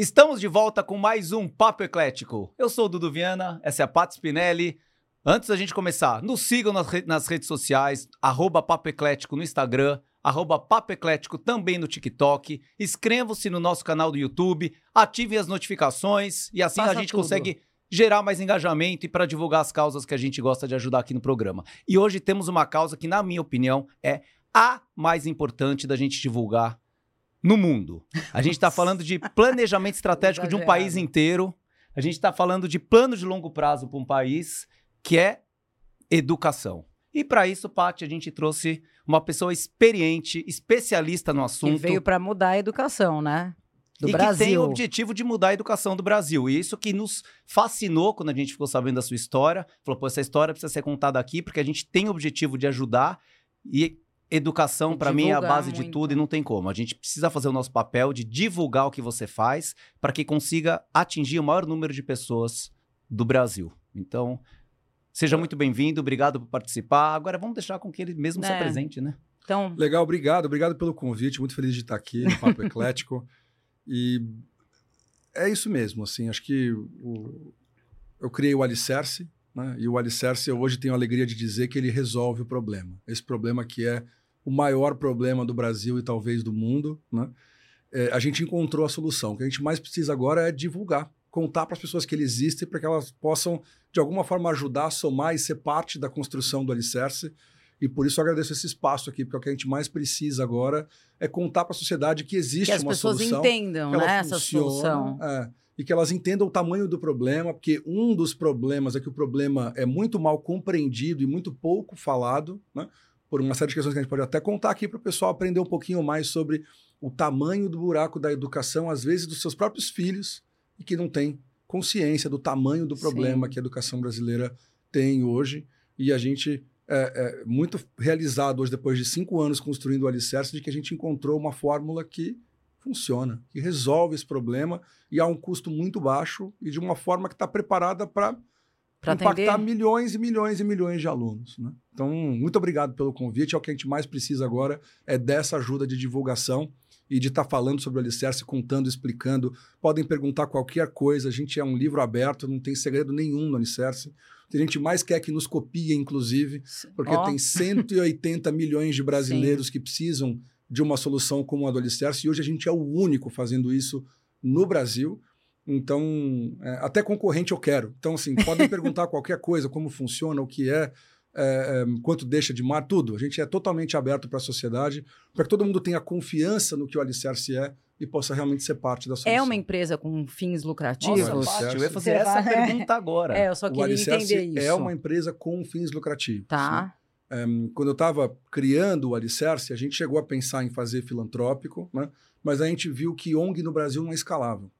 Estamos de volta com mais um Papo Eclético. Eu sou o Dudu Viana, essa é a Pat Spinelli. Antes da gente começar, nos sigam nas, re nas redes sociais, arroba Papo Eclético no Instagram, arroba Papo Eclético também no TikTok. Inscrevam-se no nosso canal do YouTube, ativem as notificações e assim Faça a gente tudo. consegue gerar mais engajamento e para divulgar as causas que a gente gosta de ajudar aqui no programa. E hoje temos uma causa que, na minha opinião, é a mais importante da gente divulgar no mundo. A gente está falando de planejamento estratégico de um país inteiro. A gente está falando de plano de longo prazo para um país, que é educação. E para isso, Paty, a gente trouxe uma pessoa experiente, especialista no Que assunto. veio para mudar a educação, né? Do e Brasil. que tem o objetivo de mudar a educação do Brasil. E isso que nos fascinou quando a gente ficou sabendo da sua história. Falou, pô, essa história precisa ser contada aqui, porque a gente tem o objetivo de ajudar. E educação, para mim, é a base de muito. tudo e não tem como. A gente precisa fazer o nosso papel de divulgar o que você faz para que consiga atingir o maior número de pessoas do Brasil. Então, seja muito bem-vindo, obrigado por participar. Agora vamos deixar com que ele mesmo se É. apresente, né? Então, Legal, obrigado. Obrigado pelo convite. Muito feliz de estar aqui no Papo Eclético. E é isso mesmo, assim, acho que o- eu criei o Alicerce, né? E o Alicerce eu hoje tenho a alegria de dizer que ele resolve o problema. Esse problema que é o maior problema do Brasil e talvez do mundo, né? É, a gente encontrou a solução. O que a gente mais precisa agora é divulgar, contar para as pessoas que ele existe para que elas possam, de alguma forma, ajudar, somar e ser parte da construção do Alicerce. E por isso eu agradeço esse espaço aqui, porque o que a gente mais precisa agora é contar para a sociedade que existe que as uma pessoas solução. entendam, que ela né, essa solução. é, e que elas entendam o tamanho do problema, porque um dos problemas é que o problema é muito mal compreendido e muito pouco falado, né? Por uma série de questões que a gente pode até contar aqui para o pessoal aprender um pouquinho mais sobre o tamanho do buraco da educação, às vezes dos seus próprios filhos, e que não tem consciência do tamanho do problema Sim. que a educação brasileira tem hoje. E a gente é, é muito realizado hoje, depois de cinco anos construindo o Alicerce, de que a gente encontrou uma fórmula que funciona, que resolve esse problema e a um custo muito baixo e de uma forma que está preparada para Para impactar atender. milhões e milhões e milhões de alunos. Né? Então, muito obrigado pelo convite. É o que a gente mais precisa agora, é dessa ajuda de divulgação e de estar falando sobre o Alicerce, contando, explicando. Podem perguntar qualquer coisa, a gente é um livro aberto, não tem segredo nenhum no Alicerce. A gente mais quer que nos copie, inclusive, porque Ó, tem 180 milhões de brasileiros que precisam de uma solução como a do Alicerce, e hoje a gente é o único fazendo isso no Brasil. Então, é, até concorrente eu quero. Então, assim, podem perguntar qualquer coisa, como funciona, o que é, é, é, quanto deixa de mar, tudo. A gente é totalmente aberto para a sociedade, para que todo mundo tenha confiança no que o Alicerce é e possa realmente ser parte da solução. é uma empresa com fins lucrativos? Nossa, eu ia fazer essa vai- pergunta agora. É, eu só queria entender isso. é uma empresa com fins lucrativos. né? Tá. quando eu estava criando o Alicerce, a gente chegou a pensar em fazer filantrópico, né? mas a gente viu que ONG no Brasil não é escalável.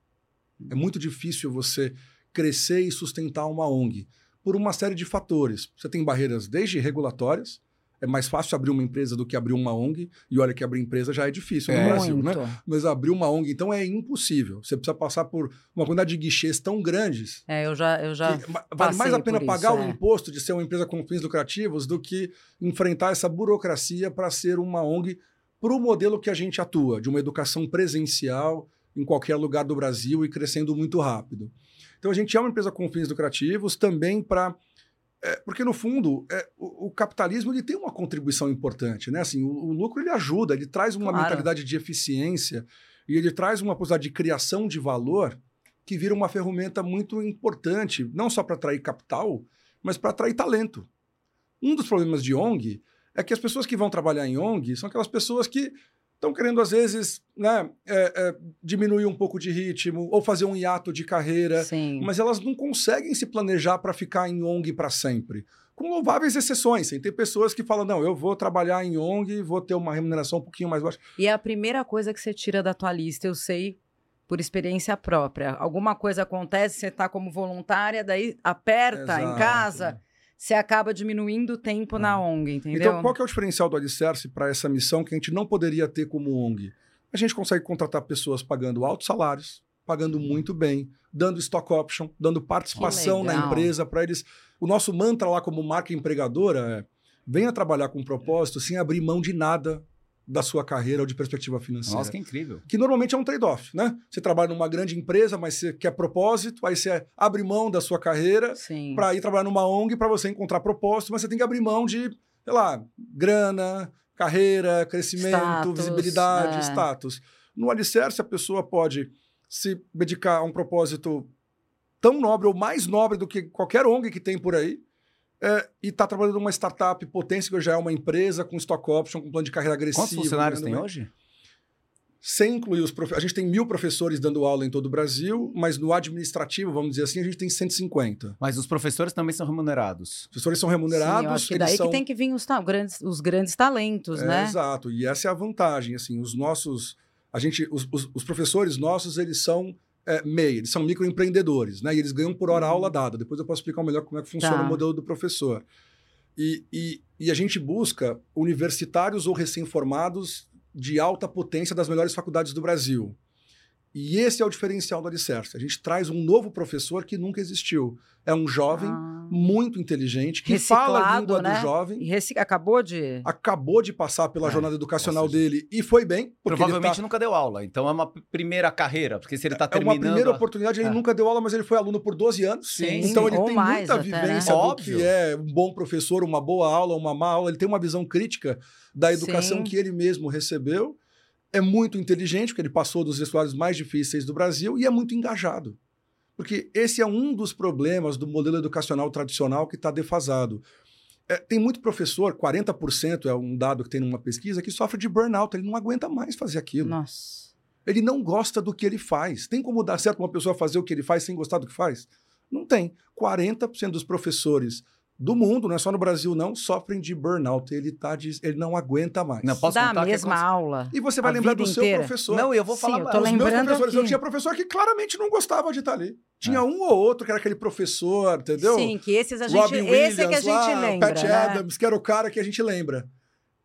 É muito difícil você crescer e sustentar uma ONG por uma série de fatores. Você tem barreiras desde regulatórias, é mais fácil abrir uma empresa do que abrir uma ONG, e olha que abrir empresa já é difícil no É. Brasil, Muito. né? Mas abrir uma ONG, então, é impossível. Você precisa passar por uma quantidade de guichês tão grandes É, eu já, eu já vale mais a pena pagar isso, o é. imposto de ser uma empresa com fins lucrativos do que enfrentar essa burocracia para ser uma ONG para o modelo que a gente atua, de uma educação presencial em qualquer lugar do Brasil e crescendo muito rápido. Então a gente é uma empresa com fins lucrativos também para é, porque no fundo é, o, o capitalismo ele tem uma contribuição importante, né? Assim, o, o lucro ele ajuda, ele traz uma Claro. mentalidade de eficiência e ele traz uma possibilidade de criação de valor que vira uma ferramenta muito importante, não só para atrair capital, mas para atrair talento. Um dos problemas de ONG é que as pessoas que vão trabalhar em ONG são aquelas pessoas que estão querendo, às vezes, né, é, é, diminuir um pouco de ritmo ou fazer um hiato de carreira, Sim. mas elas não conseguem se planejar para ficar em ONG para sempre. Com louváveis exceções. Tem pessoas que falam: não, eu vou trabalhar em ONG e vou ter uma remuneração um pouquinho mais baixa. E é a primeira coisa que você tira da tua lista, eu sei por experiência própria. Alguma coisa acontece, você está como voluntária, daí aperta em Exato. casa, você acaba diminuindo o tempo na ONG, entendeu? Então, qual que é o diferencial do Alicerce para essa missão que a gente não poderia ter como ONG? A gente consegue contratar pessoas pagando altos salários, pagando muito bem, dando stock option, dando participação na empresa para eles. O nosso mantra lá como marca empregadora é venha trabalhar com propósito sem abrir mão de nada da sua carreira ou de perspectiva financeira. Nossa, que incrível. Que normalmente é um trade-off, né? Você trabalha numa grande empresa, mas você quer propósito, aí você abre mão da sua carreira para ir trabalhar numa ONG para você encontrar propósito, mas você tem que abrir mão de, sei lá, grana, carreira, crescimento, Status, visibilidade, é. status. No alicerce, a pessoa pode se dedicar a um propósito tão nobre ou mais nobre do que qualquer ONG que tem por aí, é, e está trabalhando numa startup potência, que já é uma empresa com stock option, com plano de carreira agressivo. Quantos funcionários ganhando tem bem. hoje? Sem incluir os prof... A gente tem mil professores dando aula em todo o Brasil, mas no administrativo, vamos dizer assim, a gente tem 150. Mas os professores também são remunerados. Os professores são Sim, remunerados, eu acho que eles daí são... que tem que vir os, ta- grandes, os grandes talentos, É, né? Exato, e essa é a vantagem, assim, os nossos... A gente, os, os- os professores nossos, eles são é, MEI, eles são microempreendedores, né? E eles ganham por hora aula dada. Depois eu posso explicar melhor como é que funciona Tá. o modelo do professor. E, e, e a gente busca universitários ou recém-formados de alta potência das melhores faculdades do Brasil. E esse é o diferencial do Alicerce. A gente traz um novo professor que nunca existiu. É um jovem Ah. muito inteligente, que fala a Reciclado, língua né? do jovem, E reci- acabou de. acabou de passar pela É, jornada educacional seja, dele e foi bem. Provavelmente tá, nunca deu aula, então é uma primeira carreira, porque se ele tá é uma terminando... primeira a- oportunidade, ele É. nunca deu aula, mas ele foi aluno por 12 anos. Sim, então ele ou tem mais muita até, né? vivência do Óbvio. que é um bom professor, uma boa aula, uma má aula. Ele tem uma visão crítica da educação Sim. que ele mesmo recebeu. É muito inteligente, porque ele passou dos vestibulares mais difíceis do Brasil e é muito engajado. Porque esse é um dos problemas do modelo educacional tradicional que está defasado. É, tem muito professor, 40% é um dado que tem numa pesquisa, que sofre de burnout, ele não aguenta mais fazer aquilo. Nossa. Ele não gosta do que ele faz. Tem como dar certo uma pessoa fazer o que ele faz sem gostar do que faz? Não tem. 40% dos professores do mundo, não é só no Brasil não, sofrem de burnout. Ele, tá de- ele não aguenta mais. Não, posso Dá contar a que mesma aula. E você vai a lembrar do seu inteira. professor. Não, e eu vou Sim, falar... eu tô os Os meus lembrando professores, eu aqui. tinha professor que claramente não gostava de estar ali. Tinha É. um ou outro que era aquele professor, entendeu? Sim, que esses a gente. Robin esse é que a Williams gente lá, lembra. Pat né? Adams, que era o cara que a gente lembra.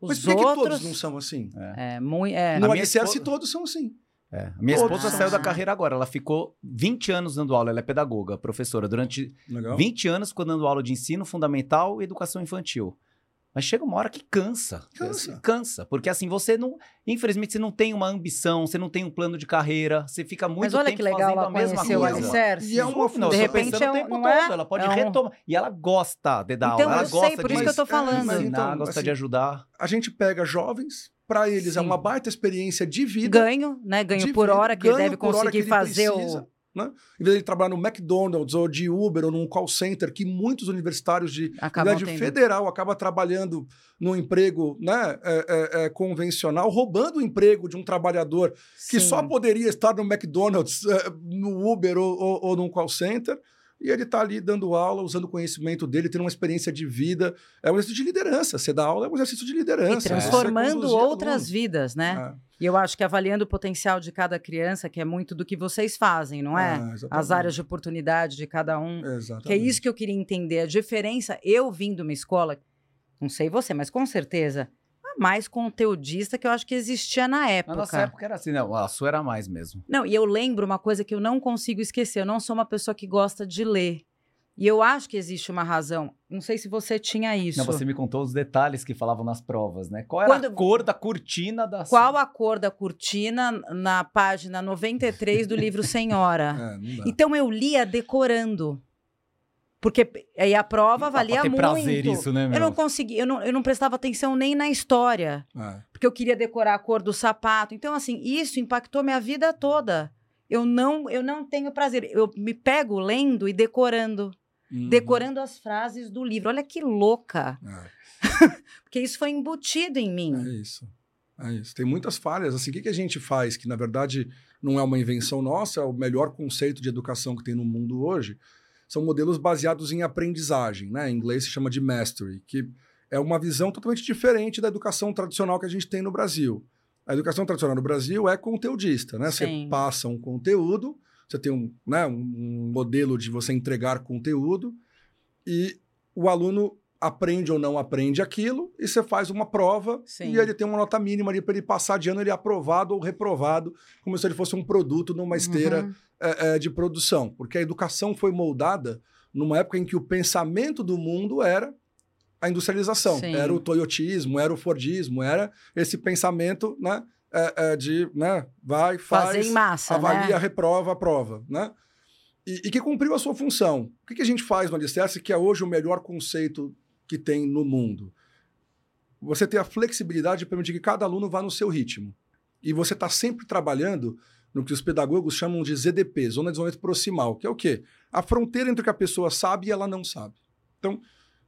Mas Os por que, que outros. todos não são assim? É, muito. É. No minha alicerce esposa- todos são assim. É, minha Todos esposa saiu da assim. carreira agora, ela ficou 20 anos dando aula, ela é pedagoga, professora, durante Legal? 20 anos ficou dando aula de ensino fundamental e educação infantil. Mas chega uma hora que cansa. Cansa. Assim, Cansa. Porque assim, você não. Infelizmente, você não tem uma ambição, você não tem um plano de carreira, você fica muito Mas olha tempo que legal fazendo ela a mesma coisa. Alicerce. E é uma Não, De repente pensando é o um- tempo não todo, é? ela pode É um- retomar. E ela gosta de dar Então, aula, ela eu sei, gosta por de isso que eu tô é, falando. ensinar, então, gosta assim, de ajudar. a gente pega jovens, para eles é Sim. uma baita experiência de vida. Ganho, né? Ganho por vida, hora que ele deve conseguir que ele fazer precisa, o. Né? Em vez de ele trabalhar no McDonald's ou de Uber ou num call center, que muitos universitários de Acabam. Federal acaba trabalhando num emprego né, é, é, é, convencional, roubando o emprego de um trabalhador que Sim. só poderia estar no McDonald's, é, no Uber ou, ou, ou num call center. E ele está ali dando aula, usando o conhecimento dele, tendo uma experiência de vida. É um exercício de liderança. Você dá aula é um exercício de liderança. E transformando conduzir outras vidas, né? É. E eu acho que avaliando o potencial de cada criança, que é muito do que vocês fazem, não é? Exatamente. As áreas de oportunidade de cada um. Exatamente. Que é isso que eu queria entender. A diferença, eu vim de uma escola, não sei você, mas com certeza, mais conteudista que eu acho que existia na Na época. nossa época era assim, não, a sua era mais mesmo. Não, e eu lembro uma coisa que eu não consigo esquecer. Eu não sou uma pessoa que gosta de ler. E eu acho que existe uma razão. Não sei se você tinha isso. Não, você me contou os detalhes que falavam nas provas, né? Qual era Quando- a cor da cortina da Qual a cor da cortina na página 93 do livro Senhora? É. Então eu lia decorando. Porque aí a prova valia muito. prazer isso, né, eu meu? não conseguia, eu não, eu não prestava atenção nem na história, É. porque eu queria decorar a cor do sapato. Então, assim, isso impactou minha vida toda. Eu não, eu não tenho prazer. Eu me pego lendo e decorando, Uhum. decorando as frases do livro. Olha que louca, É. porque isso foi embutido em mim. É isso. É isso. Tem muitas falhas. Assim, o que, que a gente faz que, na verdade, não é uma invenção nossa, é o melhor conceito de educação que tem no mundo hoje. São modelos baseados em aprendizagem, né? Em inglês se chama de mastery, que é uma visão totalmente diferente da educação tradicional que a gente tem no Brasil. A educação tradicional no Brasil é conteudista, né? Você Sim. passa um conteúdo, você tem um, né, um modelo de você entregar conteúdo e o aluno aprende ou não aprende aquilo e você faz uma prova Sim. e ele tem uma nota mínima ali para ele passar de ano, ele é aprovado ou reprovado, como se ele fosse um produto numa esteira Uhum. é, é, de produção. Porque a educação foi moldada numa época em que o pensamento do mundo era a industrialização. Sim. Era o toyotismo, era o fordismo, era esse pensamento, né? é, de, né? Vai, faz, Fazer em massa, avalia, né? reprova, aprova, né? E, e que cumpriu a sua função. O que, que a gente faz no Alicerce, que é hoje o melhor conceito que tem no mundo? Você ter a flexibilidade de permitir que cada aluno vá no seu ritmo. E você está sempre trabalhando no que os pedagogos chamam de ZDP, Zona de Desenvolvimento Proximal, que é o quê? A fronteira entre o que a pessoa sabe e ela não sabe. Então,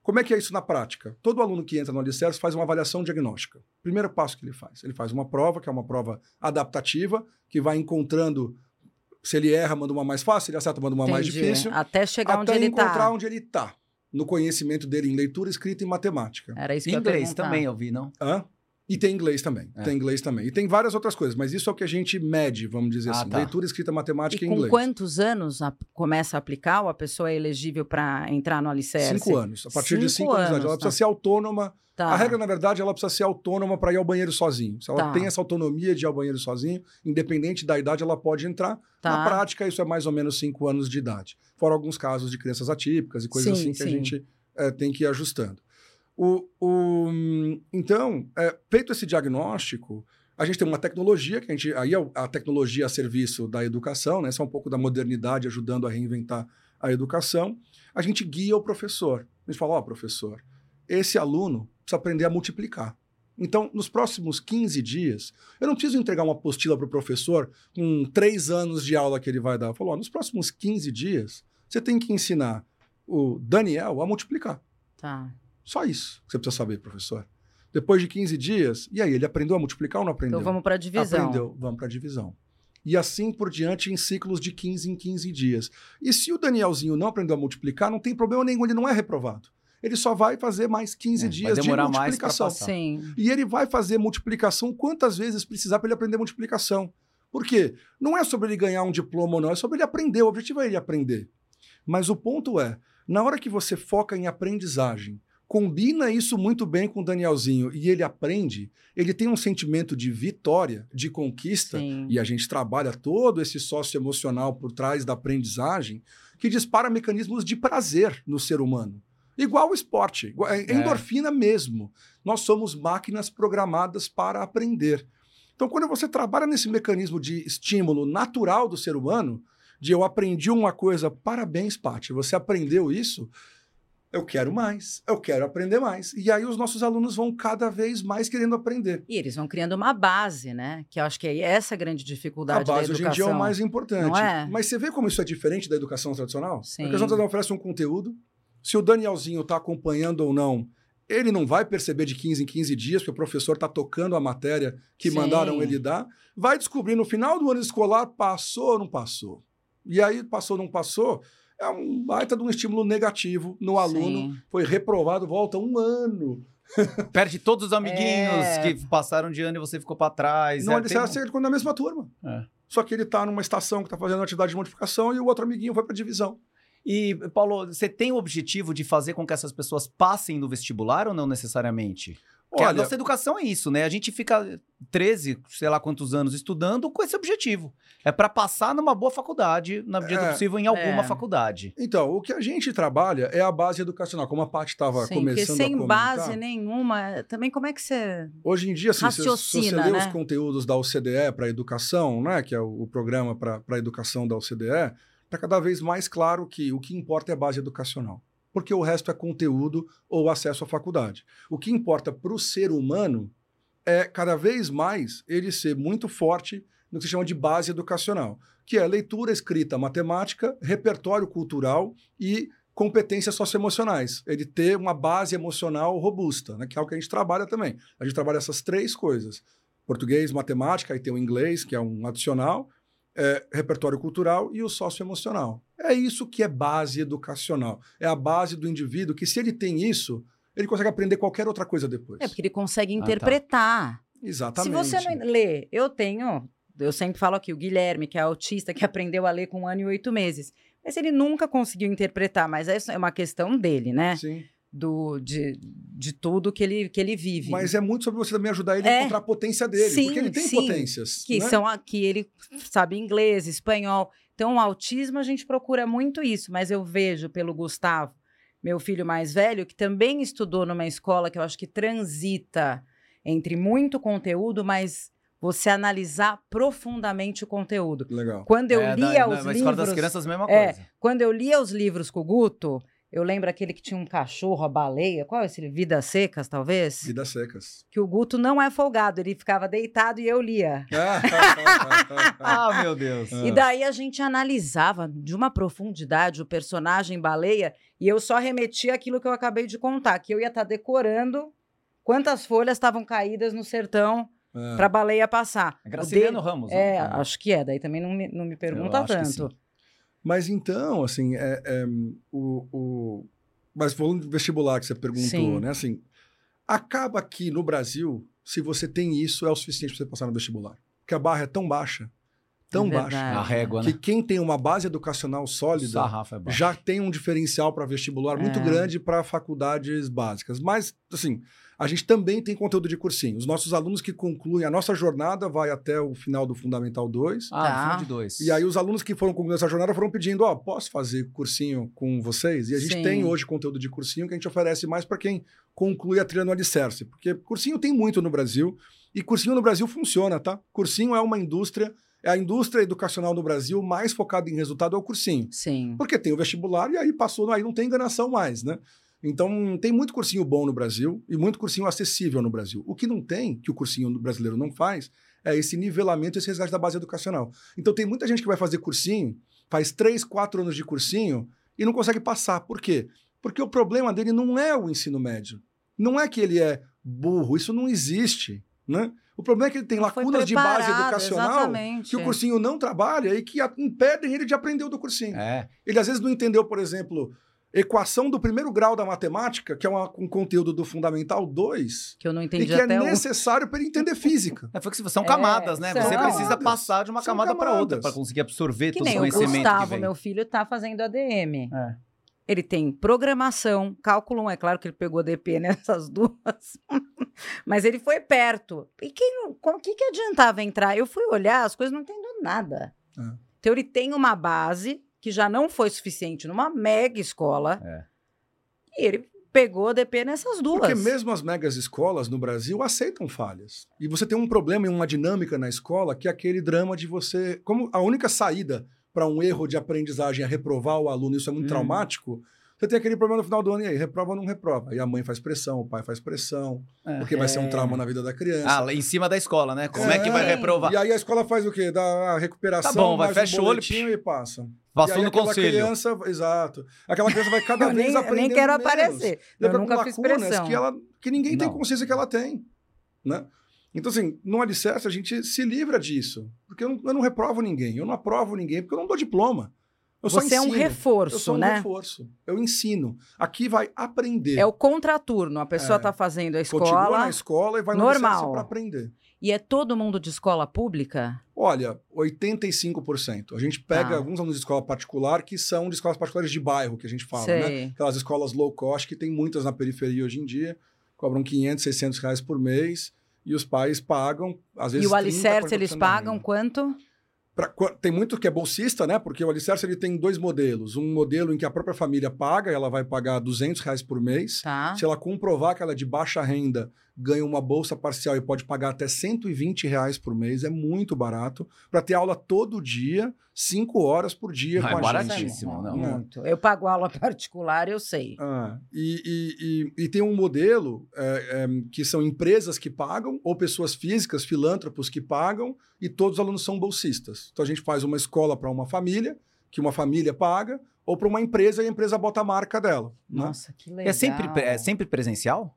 como é que é isso na prática? Todo aluno que entra no Alicerce faz uma avaliação diagnóstica. Primeiro passo que ele faz, ele faz uma prova, que é uma prova adaptativa, que vai encontrando se ele erra, manda uma mais fácil, se ele acerta, manda uma mais Entendi. difícil, Até chegar onde até ele encontrar tá. onde ele está, no conhecimento dele em leitura, escrita e matemática. Era isso Em que eu inglês perguntar. também eu vi, não? Hã? E tem inglês também. É. Tem inglês também. E tem várias outras coisas, mas isso é o que a gente mede, vamos dizer Ah, assim. tá. Leitura, escrita, matemática E e com inglês. quantos anos a- começa a aplicar ou a pessoa é elegível para entrar no alicerce? Cinco anos. A partir de Cinco cinco anos de idade. Ela anos, precisa tá. ser autônoma. Tá. A regra, na verdade, ela precisa ser autônoma para ir ao banheiro sozinho. Se ela Tá. tem essa autonomia de ir ao banheiro sozinho, independente da idade, ela pode entrar. Tá. Na prática, isso é mais ou menos cinco anos de idade. Fora alguns casos de crianças atípicas e coisas Sim, assim que a sim. gente eh, tem que ir ajustando. O, o- então, eh, feito esse diagnóstico, a gente tem uma tecnologia, que a gente. Aí é a tecnologia a serviço da educação, né? Isso é um pouco da modernidade ajudando a reinventar a educação. A gente guia o professor. A gente fala, ó, professor, esse aluno precisa aprender a multiplicar. Então, nos próximos 15 dias, eu não preciso entregar uma apostila para o professor com três anos de aula que ele vai dar. Eu falo, ó, nos próximos 15 dias, você tem que ensinar o Daniel a multiplicar. Tá. Só isso que você precisa saber, professor. Depois de 15 dias, e aí, ele aprendeu a multiplicar ou não aprendeu? Então vamos para a divisão. Aprendeu, vamos para a divisão. E assim por diante em ciclos de 15 em 15 dias. E se o Danielzinho não aprendeu a multiplicar, não tem problema nenhum, ele não é reprovado. Ele só vai fazer mais 15 É, dias de mais multiplicação. passar. Sim. E ele vai fazer multiplicação quantas vezes precisar para ele aprender multiplicação. Por quê? Não é sobre ele ganhar um diploma ou não, é sobre ele aprender. O objetivo é ele aprender. Mas o ponto é, na hora que você foca em aprendizagem, combina isso muito bem com o Danielzinho e ele aprende, ele tem um sentimento de vitória, de conquista, Sim. e a gente trabalha todo esse socioemocional por trás da aprendizagem, que dispara mecanismos de prazer no ser humano. Igual o esporte, igual- é endorfina mesmo. Nós somos máquinas programadas para aprender. Então, quando você trabalha nesse mecanismo de estímulo natural do ser humano, de eu aprendi uma coisa, parabéns, Paty, você aprendeu isso, eu quero mais, eu quero aprender mais. E aí os nossos alunos vão cada vez mais querendo aprender. E eles vão criando uma base, né? Que eu acho que é essa a grande A dificuldade base da hoje educação. em dia é o mais importante. Não é? Mas você vê como isso é diferente da educação tradicional? Sim. A educação tradicional oferece um conteúdo. Se o Danielzinho está acompanhando ou não, ele não vai perceber de 15 em 15 dias, porque o professor está tocando a matéria que Sim. mandaram ele dar. Vai descobrir no final do ano escolar, passou ou não passou. E aí, passou ou não passou, é um baita de um estímulo negativo no aluno. Sim. Foi reprovado, volta um ano. Perde todos os amiguinhos É. que passaram de ano e você ficou pra trás. Não, é, ele tem um- sai quando na mesma turma. É. Só que ele está numa estação que está fazendo atividade de multiplicação e o outro amiguinho foi para divisão. E, Paulo, você tem o objetivo de fazer com que essas pessoas passem no vestibular ou não necessariamente? Porque a Olha, nossa educação é isso, né? A gente fica 13, sei lá quantos anos estudando com esse objetivo. É para passar numa boa faculdade, na medida do É. possível, em alguma É. faculdade. Então, o que a gente trabalha é a base educacional, como a Paty estava Sim, porque começando a sem comentar. base nenhuma, também como é que você. Hoje em dia, assim, se, se você Raciocina, lê né? os conteúdos da OCDE para a educação, né, que é o, o programa para a educação da OCDE, está cada vez mais claro que o que importa é a base educacional. Porque o resto é conteúdo ou acesso à faculdade. O que importa para o ser humano é cada vez mais ele ser muito forte no que se chama de base educacional, que é leitura, escrita, matemática, repertório cultural e competências socioemocionais. Ele ter uma base emocional robusta, né, que é o que a gente trabalha também. A gente trabalha essas três coisas: português, matemática, aí tem o inglês, que é um adicional, é, repertório cultural e o socioemocional. É isso que é base educacional. É a base do indivíduo que, se ele tem isso, ele consegue aprender qualquer outra coisa depois. É porque ele consegue tá. interpretar. Exatamente. Se você não lê, eu tenho. Eu sempre falo aqui, o Guilherme, que é autista, que aprendeu a ler com um ano e oito meses. Mas ele nunca conseguiu interpretar, mas essa é uma questão dele, né? Sim. Do, de, de tudo que ele, que ele vive. Mas é muito sobre você também ajudar ele a É. encontrar a potência dele. Sim, porque ele tem sim. potências. que né? são aqui ele sabe inglês, espanhol. Então, o autismo a gente procura muito isso, mas eu vejo pelo Gustavo meu filho mais velho, que também estudou numa escola que eu acho que transita entre muito conteúdo, mas você analisar profundamente o conteúdo. Legal. Quando eu É, lia da- os na livros, Escola das Crianças, mesma É. coisa. quando eu lia os livros com o Guto, eu lembro aquele que tinha um cachorro, a baleia, qual é esse? Vidas Secas, talvez? Vidas secas. Que o Guto não é folgado, ele ficava deitado e eu lia. Ah, meu Deus. Ah. E daí a gente analisava de uma profundidade o personagem baleia e eu só remetia aquilo que eu acabei de contar, que eu ia estar decorando quantas folhas estavam caídas no sertão É. para a baleia passar. É Graciliano dele- Ramos, É, né? acho que é, daí também não me, não me pergunta acho que tanto. Mas então, assim, é, é, o, o... Mas falando do vestibular que você perguntou, Sim. né? Assim, acaba que no Brasil, se você tem isso, é o suficiente para você passar no vestibular. Porque a barra é tão baixa, tão É baixa. A régua, que né? quem tem uma base educacional sólida é já tem um diferencial para vestibular muito É. grande para faculdades básicas. Mas, assim, a gente também tem conteúdo de cursinho. Os nossos alunos que concluem, a nossa jornada vai até o final do Fundamental 2. Ah, Tá. de dois. E aí os alunos que foram concluindo essa jornada foram pedindo, ó, posso fazer cursinho com vocês? E a gente Sim. tem hoje conteúdo de cursinho que a gente oferece mais para quem conclui a trilha no Alicerce. Porque cursinho tem muito no Brasil e cursinho no Brasil funciona, tá? Cursinho é uma indústria, é a indústria educacional no Brasil mais focada em resultado é o cursinho. Sim. Porque tem o vestibular e aí passou, aí não tem enganação mais, né? Então, tem muito cursinho bom no Brasil e muito cursinho acessível no Brasil. O que não tem, que o cursinho brasileiro não faz, é esse nivelamento, esse resgate da base educacional. Então, tem muita gente que vai fazer cursinho, faz três, quatro anos de cursinho e não consegue passar. Por quê? Porque o problema dele não é o ensino médio. Não é que ele é burro, isso não existe, né? O problema é que ele tem lacunas de base educacional exatamente. que o cursinho não trabalha e que a- impedem ele de aprender o do cursinho. É. Ele às vezes não entendeu, por exemplo, equação do primeiro grau da matemática, que é uma- um conteúdo do Fundamental 2, Que eu não e entendi que é o... necessário para ele entender física. É, foi que são É, camadas, né? são. Você precisa Camadas. passar de uma São camada para outra para conseguir absorver Que todo o nem o conhecimento que Gustavo, vem. meu filho, tá fazendo ADM. É. Ele tem programação, cálculo 1, é claro que ele pegou DP nessas duas, mas ele foi perto. E quem, não- com o que, que adiantava entrar? Eu fui olhar, as coisas não entendo nada. É. Então ele tem uma base que já não foi suficiente numa mega escola. É. E ele pegou DP nessas duas. Porque mesmo as megas escolas no Brasil aceitam falhas. E você tem um problema e uma dinâmica na escola que é aquele drama de você. Como a única saída para um erro de aprendizagem é reprovar o aluno, isso é muito Hum. traumático. Você tem aquele problema no final do ano, e aí, reprova ou não reprova? E a mãe faz pressão, o pai faz pressão, É. porque vai ser um É. trauma na vida da criança. Ah, lá em cima da escola, né? Como é, que vai reprovar? E aí a escola faz o quê? Dá a recuperação, Tá bom, vai, mais um fecha o olho, e passa. E Passou no conselho. criança, exato. Aquela criança vai cada eu vez nem, aprendendo nem quero menos. aparecer. Eu nunca fiz pressão. que, ela, que ninguém tem Não. consciência que ela tem, né? Então, assim, no alicerce a gente se livra disso. Porque eu não, eu não reprovo ninguém, eu não aprovo ninguém, porque eu não dou diploma. Eu só Você é um reforço, Eu sou um né? reforço. Eu ensino. Aqui vai aprender. É o contraturno. A pessoa É. está fazendo a Continua escola na escola e vai no normal. para aprender. E é todo mundo de escola pública? Olha, 85%. A gente pega Tá. alguns alunos de escola particular que são de escolas particulares de bairro, que a gente fala, né? Sei. Aquelas escolas low cost, que tem muitas na periferia hoje em dia, cobram 500, 600 reais por mês, e os pais pagam, às vezes E o 30 alicerce eles pagam quanto? Pra- tem muito que é bolsista, né? Porque o alicerce ele tem dois modelos. Um modelo em que a própria família paga, ela vai pagar 200 reais por mês. Tá. Se ela comprovar que ela é de baixa renda, ganha uma bolsa parcial e pode pagar até 120 reais por mês, é muito barato, para ter aula todo dia, cinco horas por dia Ah, com é a baratíssimo. gente. não. Muito. Eu pago aula particular, eu sei. Ah, e, e- e- e tem um modelo é, é, que são empresas que pagam, ou pessoas físicas, filântropos que pagam, e todos os alunos são bolsistas. Então a gente faz uma escola para uma família, que uma família paga, ou para uma empresa e a empresa bota a marca dela. né? Nossa, que legal. É sempre, pre- é sempre presencial?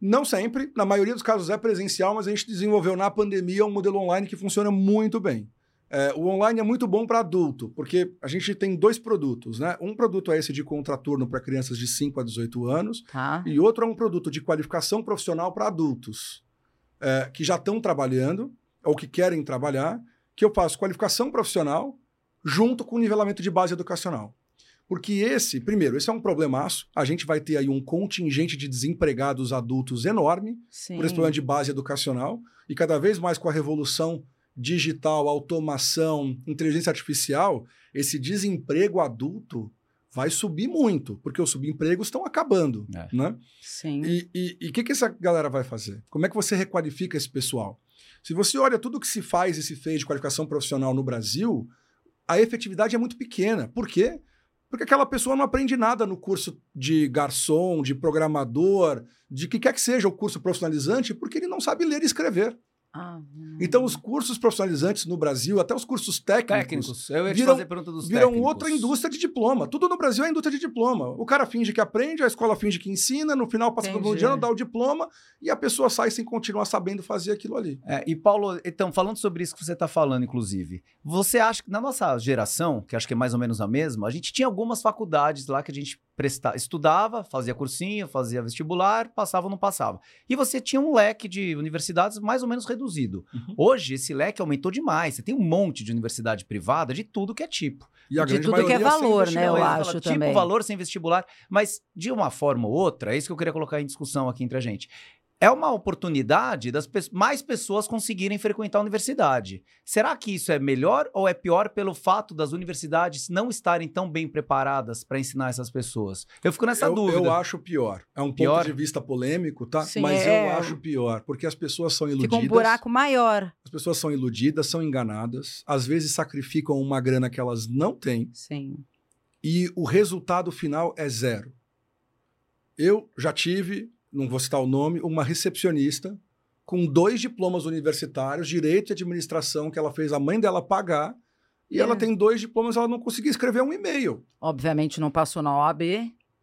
Não sempre, na maioria dos casos é presencial, mas a gente desenvolveu na pandemia um modelo online que funciona muito bem. É, o online é muito bom para adulto, porque a gente tem dois produtos, né? Um produto é esse de contraturno para crianças de 5 a 18 anos, Tá. e outro é um produto de qualificação profissional para adultos é, que já estão trabalhando ou que querem trabalhar, que eu faço qualificação profissional junto com nivelamento de base educacional. Porque esse, primeiro, esse é um problemaço. A gente vai ter aí um contingente de desempregados adultos enorme Sim. por esse problema de base educacional. E cada vez mais com a revolução digital, automação, inteligência artificial, esse desemprego adulto vai subir muito, porque os subempregos estão acabando, É. né? Sim. E o que, que essa galera vai fazer? Como é que você requalifica esse pessoal? Se você olha tudo que se faz e se fez de qualificação profissional no Brasil, a efetividade é muito pequena. Por quê? Porque aquela pessoa não aprende nada no curso de garçom, de programador, de que quer que seja o curso profissionalizante, porque ele não sabe ler e escrever. Ah. Então, os cursos profissionalizantes no Brasil, até os cursos técnicos, Técnicos. Eu ia te viram- fazer pergunta dos viram técnicos. outra indústria de diploma. Tudo no Brasil é indústria de diploma. O cara finge que aprende, a escola finge que ensina, no final passa Entendi. ano, dá o diploma e a pessoa sai sem continuar sabendo fazer aquilo ali. É, e Paulo, então, falando sobre isso que você está falando, inclusive, você acha que na nossa geração, que acho que é mais ou menos a mesma, a gente tinha algumas faculdades lá que a gente presta, estudava, fazia cursinho, fazia vestibular, passava ou não passava. E você tinha um leque de universidades mais ou menos reduzido. Uhum. Hoje, esse leque aumentou demais. Você tem um monte de universidade privada de tudo que é tipo. E a De tudo que é valor, né, eu acho fala, também. Tipo valor sem vestibular, mas de uma forma ou outra, é isso que eu queria colocar em discussão aqui entre a gente. É uma oportunidade das pe- mais pessoas conseguirem frequentar a universidade. Será que isso é melhor ou é pior pelo fato das universidades não estarem tão bem preparadas para ensinar essas pessoas? Eu fico nessa eu, dúvida. eu acho pior. É um Pior? ponto de vista polêmico, tá? Sim, Mas é. eu acho pior, porque as pessoas são iludidas. Fica um buraco maior. As pessoas são iludidas, são enganadas, às vezes sacrificam uma grana que elas não têm Sim. e o resultado final é zero. Eu já tive, não vou citar o nome, uma recepcionista com dois diplomas universitários, direito e administração, que ela fez a mãe dela pagar, e É. ela tem dois diplomas, ela não conseguia escrever um e-mail. Obviamente não passou na OAB.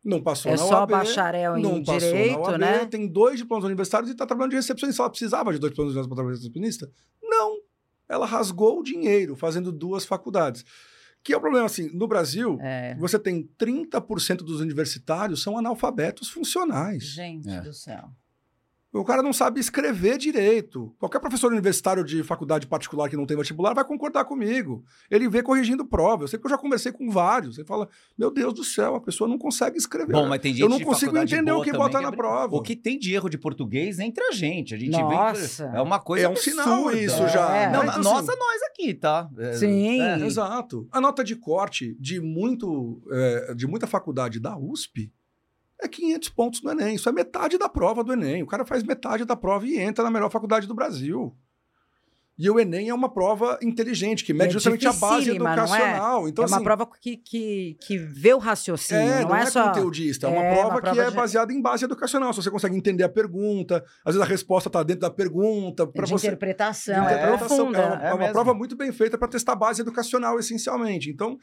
Não passou É na só OAB, bacharel em não passou na direito, OAB, né? Tem dois diplomas universitários e está trabalhando de recepcionista. Ela precisava de dois diplomas universitários para trabalhar de recepcionista? Não. Ela rasgou o dinheiro fazendo duas faculdades. Que é o problema, assim, no Brasil, É. você tem 30% dos universitários são analfabetos funcionais. Gente É. do céu. O cara não sabe escrever direito. Qualquer professor universitário de faculdade particular que não tem vestibular vai concordar comigo. Ele vê corrigindo prova. Eu sei que eu já conversei com vários. Ele fala: Meu Deus do céu, a pessoa não consegue escrever. Bom, mas tem gente eu não de consigo entender o que botar na prova. O que tem de erro de português entre a gente. A gente Nossa. vem. É uma coisa É um sinal absurda. isso já. É. Não, Mas, assim, nossa, nós aqui, tá? É, Sim. é. Exato. A nota de corte de, muito, é, de muita faculdade da USP é 500 pontos no Enem. Isso é metade da prova do Enem. O cara faz metade da prova e entra na melhor faculdade do Brasil. E o Enem é uma prova inteligente, que mede é justamente a base é? educacional. Então, é uma assim, prova que, que, que vê o raciocínio, é, não, não, é, é, só. conteudista, é uma É, prova, uma que prova é de- baseada em base educacional. Se você consegue entender a pergunta, às vezes a resposta está dentro da pergunta, para de você interpretação, de é, interpretação. profunda. É uma, É é uma prova muito bem feita para testar a base educacional, essencialmente. Então,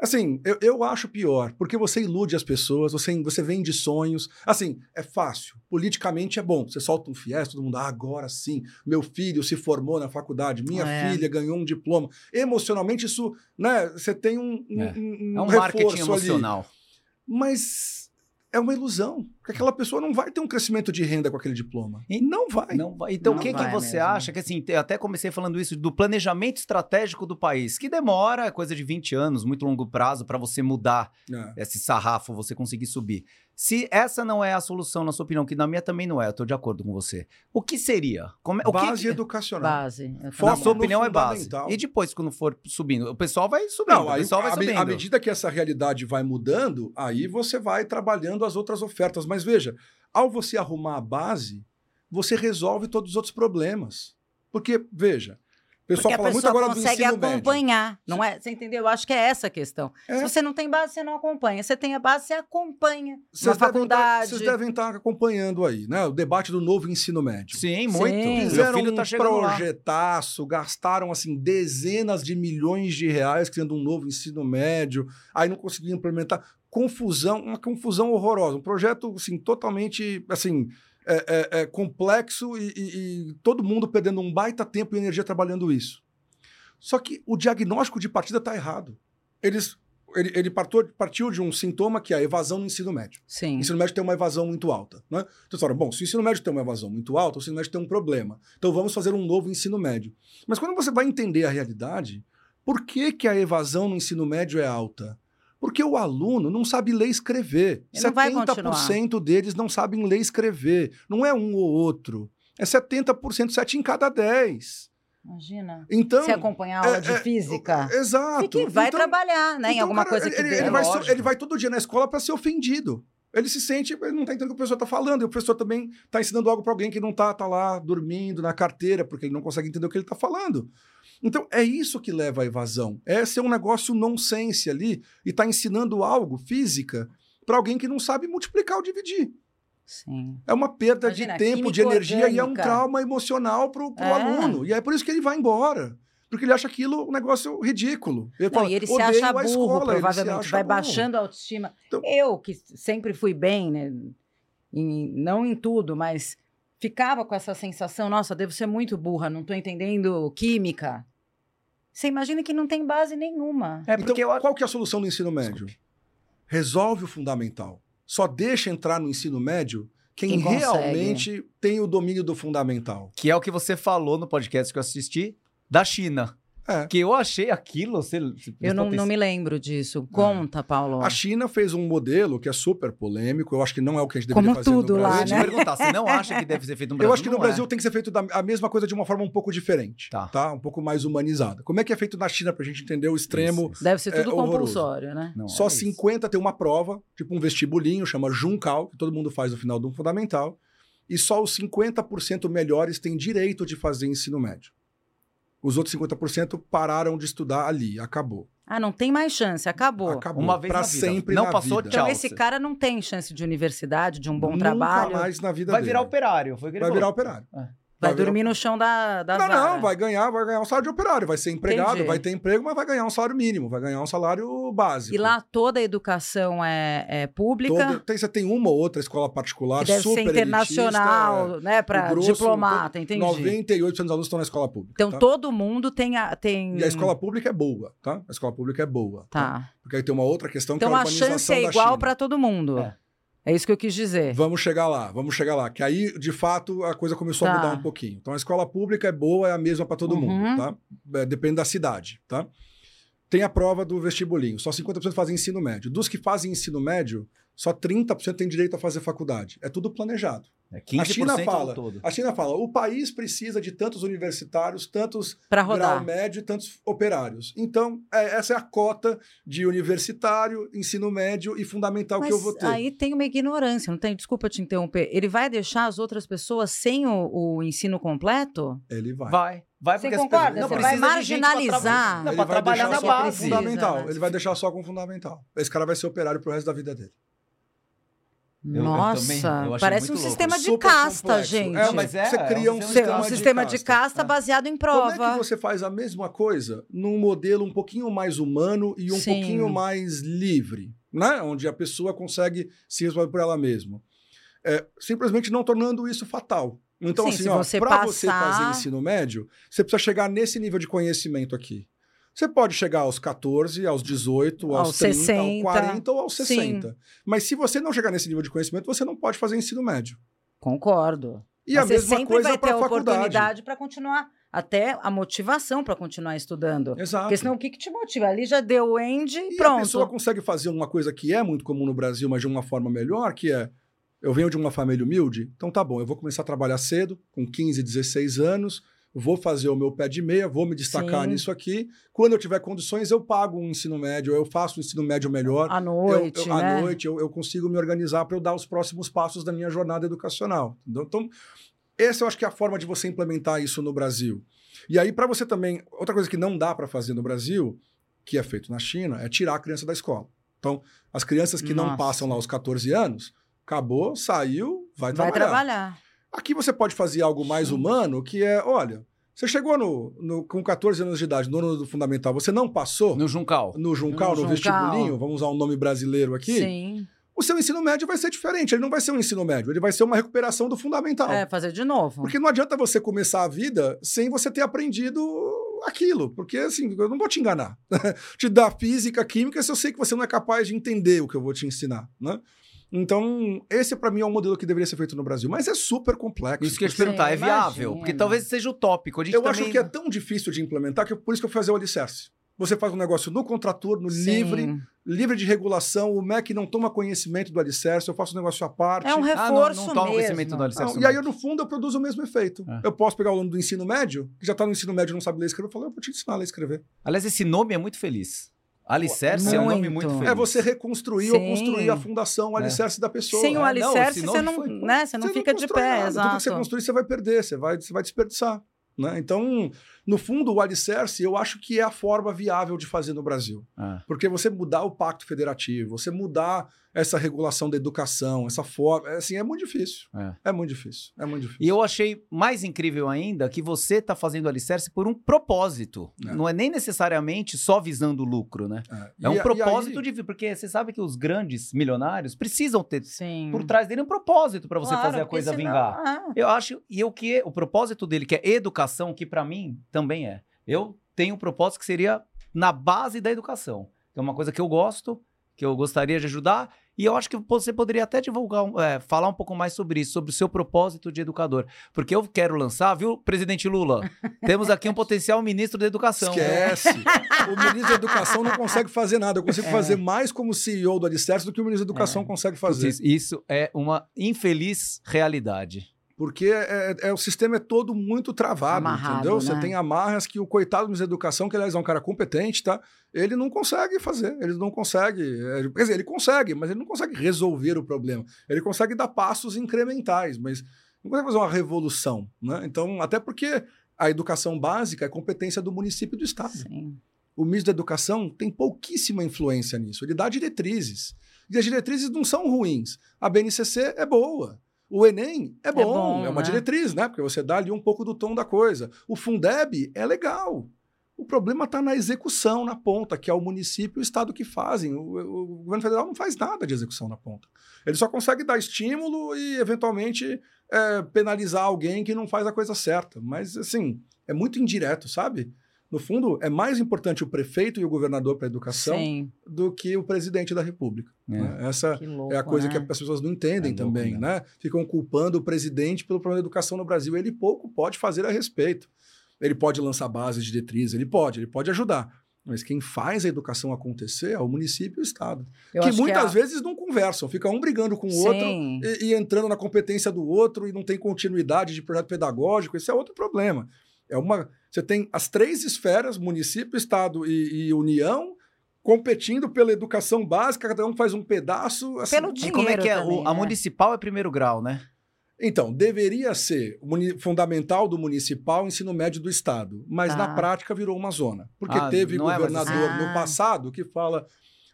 assim, eu, eu acho pior, porque você ilude as pessoas, você, você vende sonhos. Assim, é fácil. Politicamente é bom. Você solta um fies, todo mundo, ah, agora sim, meu filho se formou na faculdade, minha É. filha ganhou um diploma. Emocionalmente, isso, né, você tem um, um, É. um, É um reforço marketing ali. emocional. Mas é uma ilusão. Porque aquela pessoa não vai ter um crescimento de renda com aquele diploma. E- não vai. Não vai. Então, o que, que você mesmo. acha? Que assim, eu até comecei falando isso do planejamento estratégico do país, que demora é coisa de 20 anos, muito longo prazo, para você mudar É. esse sarrafo, você conseguir subir. Se essa não é a solução, na sua opinião, que na minha também não é, eu tô de acordo com você. O que seria? Como, é- o Base que, educacional. Base. na Foco também sua opinião, é base. E depois, quando for subindo, o pessoal vai subindo. Não, o aí, pessoal vai à me- subindo. à medida que essa realidade vai mudando, aí você vai trabalhando as outras ofertas. Mas veja, ao você arrumar a base, você resolve todos os outros problemas. Porque, veja, o pessoal fala muito pessoa agora do consegue ensino médio. acompanhar, não é? Você entendeu? Eu acho que é essa a questão. É. Se você não tem base, você não acompanha. Você tem a base, você acompanha. Na Vocês devem, tá, faculdade. vocês devem estar acompanhando aí, né? O debate do novo ensino médio. Sim, muito. Sim. Meu Fizeram filho tá um chegando lá. projetaço, gastaram assim dezenas de milhões de reais criando um novo ensino médio, aí não conseguiam implementar. Confusão, uma confusão horrorosa. Um projeto assim, totalmente assim, é, é, é, complexo e, e- e todo mundo perdendo um baita tempo e energia trabalhando isso. Só que o diagnóstico de partida está errado. Eles, ele ele partou- partiu de um sintoma que é a evasão no ensino médio. Sim. O ensino médio tem uma evasão muito alta. Né? Então fala, bom, se o ensino médio tem uma evasão muito alta, o ensino médio tem um problema. Então vamos fazer um novo ensino médio. Mas quando você vai entender a realidade, por que, que a evasão no ensino médio é alta? Porque o aluno não sabe ler e escrever. Ele não vai 70% deles não sabem ler e escrever. Não é um ou outro. É 70%, 7 em cada 10. Imagina. Então, Se acompanhar a aula é- de é- física. Exato. E que vai Então- trabalhar, né? em então, alguma cara, coisa que ele, ele vai, ele vai todo dia na escola para ser ofendido. Ele se sente, ele não tá entendendo o que o professor tá falando. E o professor também tá ensinando algo para alguém que não tá, tá lá dormindo na carteira, porque ele não consegue entender o que ele tá falando. Então, é isso que leva à evasão. É ser um negócio nonsense ali e tá ensinando algo, física, para alguém que não sabe multiplicar ou dividir. Sim. É uma perda Imagina, de tempo, de energia e é um orgânica. trauma emocional pro, pro É. aluno. E é por isso que ele vai embora. Porque ele acha aquilo um negócio ridículo. Ele Não, fala, e ele se "Odeio acha burro, escola", provavelmente. acha Vai burro. baixando a autoestima. Então- Eu, que sempre fui bem, né? em- não em tudo, mas ficava com essa sensação, nossa, devo ser muito burra, não tô entendendo química. Você imagina que não tem base nenhuma. É Então, eu qual que é a solução do ensino médio? Resolve o fundamental. Só deixa entrar no ensino médio quem, Quem realmente tem o domínio do fundamental. que é o que você falou no podcast que eu assisti da China. É. Que eu achei aquilo. Você, você Eu não, não me lembro disso. Conta, Paulo. A China fez um modelo que é super polêmico. Eu acho que não é o que a gente deveria Como fazer tudo no lá, Brasil. Eu ia te né? perguntar, você não acha que deve ser feito no Brasil? Eu acho que no Não Brasil é. tem que ser feito da- a mesma coisa de uma forma um pouco diferente. Tá. Um pouco mais humanizada. Como é que é feito na China pra gente entender o extremo? Isso, Deve ser é tudo horroroso. compulsório, né? Não, Só é isso. 50 tem uma prova, tipo um vestibulinho, chama Juncal, que todo mundo faz no final do fundamental. E só os 50% melhores têm direito de fazer ensino médio. Os outros 50% pararam de estudar ali, acabou. Ah, não tem mais chance, acabou. Acabou. Uma vez pra na vida. sempre Não na passou, vida. Então Tchau, esse você- cara não tem chance de universidade, de um bom Nunca trabalho. mais na vida Vai dele. virar operário. Foi o que ele Vai falou. virar operário. Vai Vai virar- dormir no chão da, da Não, Zara. não, vai ganhar, vai ganhar um salário de operário, vai ser empregado, Entendi. vai ter emprego, mas vai ganhar um salário mínimo, vai ganhar um salário básico. E lá toda a educação é, é pública, Todo- tem, você tem uma ou outra escola particular que deve super ser internacional, elitista, né? é. Para diplomata, entendi. 98% dos alunos estão na escola pública. Então tá? todo mundo tem a, tem E a escola pública é boa, tá? A escola pública é boa. tá. Porque aí tem uma outra questão Então que é a a urbanização chance é igual para todo mundo. É. É. isso que eu quis dizer. Vamos chegar lá, vamos chegar lá. Que aí, de fato, a coisa começou a Tá. mudar um pouquinho. Então, a escola pública é boa, é a mesma para todo Uhum. mundo, tá? É, depende da cidade, tá? Tem a prova do vestibulinho, só 50% fazem ensino médio. Dos que fazem ensino médio, só 30% têm direito a fazer faculdade. É tudo planejado. É 15% a China do fala, todo. a China fala, o país precisa de tantos universitários, tantos Para grau médio e tantos operários. Então, é- essa é a cota de universitário, ensino médio e fundamental Mas que eu vou ter. aí tem uma ignorância, não tem? Desculpa te interromper. Ele vai deixar as outras pessoas sem o, o ensino completo? Ele vai. Vai. Vai Você concorda? pessoas- não, Você precisa vai pra marginalizar. trabalhar- Não, Ele pra vai trabalhar deixar na só Só com base. fundamental. né? Ele vai deixar só com fundamental. Esse cara vai ser operário pro resto da vida dele. Eu- eu Nossa, também- eu parece um louco. sistema de Super casta, complexo. gente. É, mas é, você é um cria um, sistema sistema, um sistema de casta É. baseado em Como é prova. que você faz a mesma coisa num modelo um pouquinho mais humano e um Sim. pouquinho mais livre, né? Onde a pessoa consegue se resolver por ela mesma. É, simplesmente não tornando isso fatal. Então, Sim, assim, você para você passar- fazer ensino médio, você precisa chegar nesse nível de conhecimento aqui. Você pode chegar aos 14, aos 18, aos, Aos 30, 60. aos 40 ou aos Sim. 60. Mas se você não chegar nesse nível de conhecimento, você não pode fazer ensino médio. Concordo. E Mas a você mesma sempre coisa vai ter a oportunidade para continuar, até a motivação para continuar estudando. Exato. Porque senão o que, que te motiva? Ali já deu o end e E a pronto. pessoa consegue fazer uma coisa que é muito comum no Brasil, mas de uma forma melhor, que é eu venho de uma família humilde, então tá bom, eu vou começar a trabalhar cedo, com 15, 16 anos, vou fazer o meu pé de meia, vou me destacar Sim. nisso aqui. Quando eu tiver condições, eu pago um ensino médio, eu faço um ensino médio melhor. À Eu- noite, eu- né? À noite eu, eu consigo me organizar para eu dar os próximos passos da minha jornada educacional. Então, essa eu acho que é a forma de você implementar isso no Brasil. E aí, para você também. Outra coisa que não dá para fazer no Brasil, que é feito na China, é tirar a criança da escola. Então, as crianças que não Nossa. passam lá os 14 anos, acabou, saiu, vai Vai trabalhar. Aqui você pode fazer algo mais humano, que é: olha, você chegou no, no- com 14 anos de idade, no ano do fundamental, você não passou No Juncal. no Juncal, No no, Juncal. vestibulinho, vamos usar um nome brasileiro aqui, Sim. o seu ensino médio vai ser diferente. Ele não vai ser um ensino médio, ele vai ser uma recuperação do fundamental. É, fazer de novo. Porque não adianta você começar a vida sem você ter aprendido aquilo. Porque, assim, eu não vou te enganar. te dar física, química, se eu sei que você não é capaz de entender o que eu vou te ensinar, né? Então, esse para mim é um modelo que deveria ser feito no Brasil. Mas é super complexo. Isso que eu ia te perguntar, é viável? imagina. Porque talvez seja utópico. A gente Eu também... acho que é tão difícil de implementar que por isso que eu fui fazer o alicerce. Você faz um negócio no contraturno, Sim. livre, livre de regulação. O MEC não toma conhecimento do alicerce, eu faço um negócio à parte. É um Ah, não, reforço não toma mesmo. conhecimento do alicerce. Não, e aí, no fundo, eu produzo o mesmo efeito. É. Eu posso pegar o aluno do ensino médio, que já está no ensino médio e não sabe ler e escrever, eu falo, eu vou te ensinar a ler e escrever. Aliás, esse nome é muito feliz. Alicerce é um nome muito Muito. feliz. É você reconstruir ou Sim. construir a fundação, o É. alicerce da pessoa. Sem o não, alicerce, esse você não, foi- né, você não fica de constrói pé, nada. Tudo que você exato. construir, você vai perder, você vai, você vai desperdiçar. Né? Então, no fundo, o alicerce, eu acho que é a forma viável de fazer no Brasil. Ah. Porque você mudar o pacto federativo, você mudar essa regulação da educação, essa forma, é, assim, é muito difícil. É. É muito difícil. É muito difícil. E eu achei mais incrível ainda que você está fazendo o alicerce por um propósito. É. Não é nem necessariamente só visando o lucro, né? É, É um E e propósito aí- de. Porque você sabe que os grandes milionários precisam ter Sim. por trás dele um propósito para você Claro, fazer a coisa senão- vingar. Ah, Eu acho, e o que o propósito dele, que é educação, que para mim também é. Eu tenho um propósito que seria na base da educação, que é uma coisa que eu gosto, que eu gostaria de ajudar, e eu acho que você poderia até divulgar, é, falar um pouco mais sobre isso, sobre o seu propósito de educador, porque eu quero lançar, viu, presidente Lula? Temos aqui um potencial ministro da educação. Esquece. o ministro da Educação não consegue fazer nada. Eu consigo É. fazer mais como CEO do Alicerce do que o ministro da Educação É. consegue fazer. Isso, isso é uma infeliz realidade. Porque é, é- o sistema é todo muito travado, Amarrado, entendeu? Você né? tem amarras que o coitado da Educação, que aliás é um cara competente, tá? Ele não consegue fazer, ele não consegue. é, quer dizer, ele consegue, mas ele não consegue resolver o problema. Ele consegue dar passos incrementais, mas não consegue fazer uma revolução, né? Então, até porque a educação básica é competência do município e do Estado. sim. O ministro da Educação tem pouquíssima influência nisso. Ele dá diretrizes. E as diretrizes não são ruins. A BNCC é boa. O Enem é bom, é, bom, uma né? diretriz, né? Porque você dá ali um pouco do tom da coisa. O Fundeb é legal. O problema está na execução, na ponta, que é o município e o estado que fazem. O, o- o governo federal não faz nada de execução na ponta. Ele só consegue dar estímulo e, eventualmente, é, penalizar alguém que não faz a coisa certa. Mas, assim, é muito indireto, sabe? No fundo, é mais importante o prefeito e o governador para a educação Sim. do que o presidente da República. É. né? Essa Que louco, é a coisa né? que as pessoas não entendem É louco também, mesmo. né? Ficam culpando o presidente pelo problema da educação no Brasil. Ele pouco pode fazer a respeito. Ele pode lançar bases de diretrizes, ele pode, ele pode ajudar. Mas quem faz a educação acontecer é o município e o Estado. Eu que muitas a- vezes não conversam, fica um brigando com o outro Sim. e, e entrando na competência do outro e não tem continuidade de projeto pedagógico. Esse é outro problema. É uma, você tem as três esferas, município, estado e, e união, competindo pela educação básica, cada um faz um pedaço. assim. Pelo E como é Dinheiro que é? também, O- a né? municipal é primeiro grau, né? Então, deveria ser fundamental do municipal o ensino médio do estado, mas Tá. na prática virou uma zona. Porque Ah, teve é mais governador assim. no Ah. passado que fala: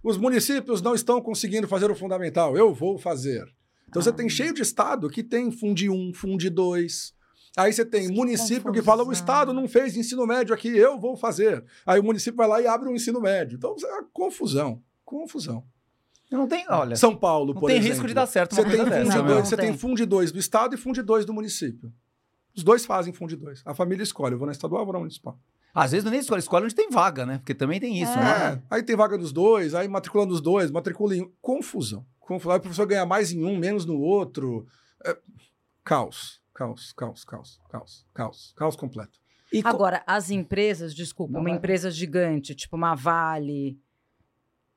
os municípios não estão conseguindo fazer o fundamental, eu vou fazer. Então você Ah. tem cheio de estado que tem Fundi 1, Fundi 2. Aí você tem Que município que fala: o confusão. estado não fez ensino médio aqui, eu vou fazer. Aí o município vai lá e abre um ensino médio. Então é uma confusão. Confusão. Não tem, olha. São Paulo, não por tem exemplo. risco de dar certo Você tem, fundi Não, dois, não você tem tem. Fundi 2 do Estado e Fundi 2 do município. Os dois fazem Fundi 2. A família escolhe, eu vou na estadual ou vou na municipal. Às vezes não é nem escola, escola onde tem vaga, né? Porque também tem isso, É. né? É, aí tem vaga dos dois, aí matriculando os dois, matricula em um. Confusão. Confusão. Aí o professor ganha mais em um, menos no outro. É, Caos. Caos, caos, caos, caos, caos, caos completo. E co- Agora, as empresas, desculpa, Não uma vai. empresa gigante, tipo uma Vale,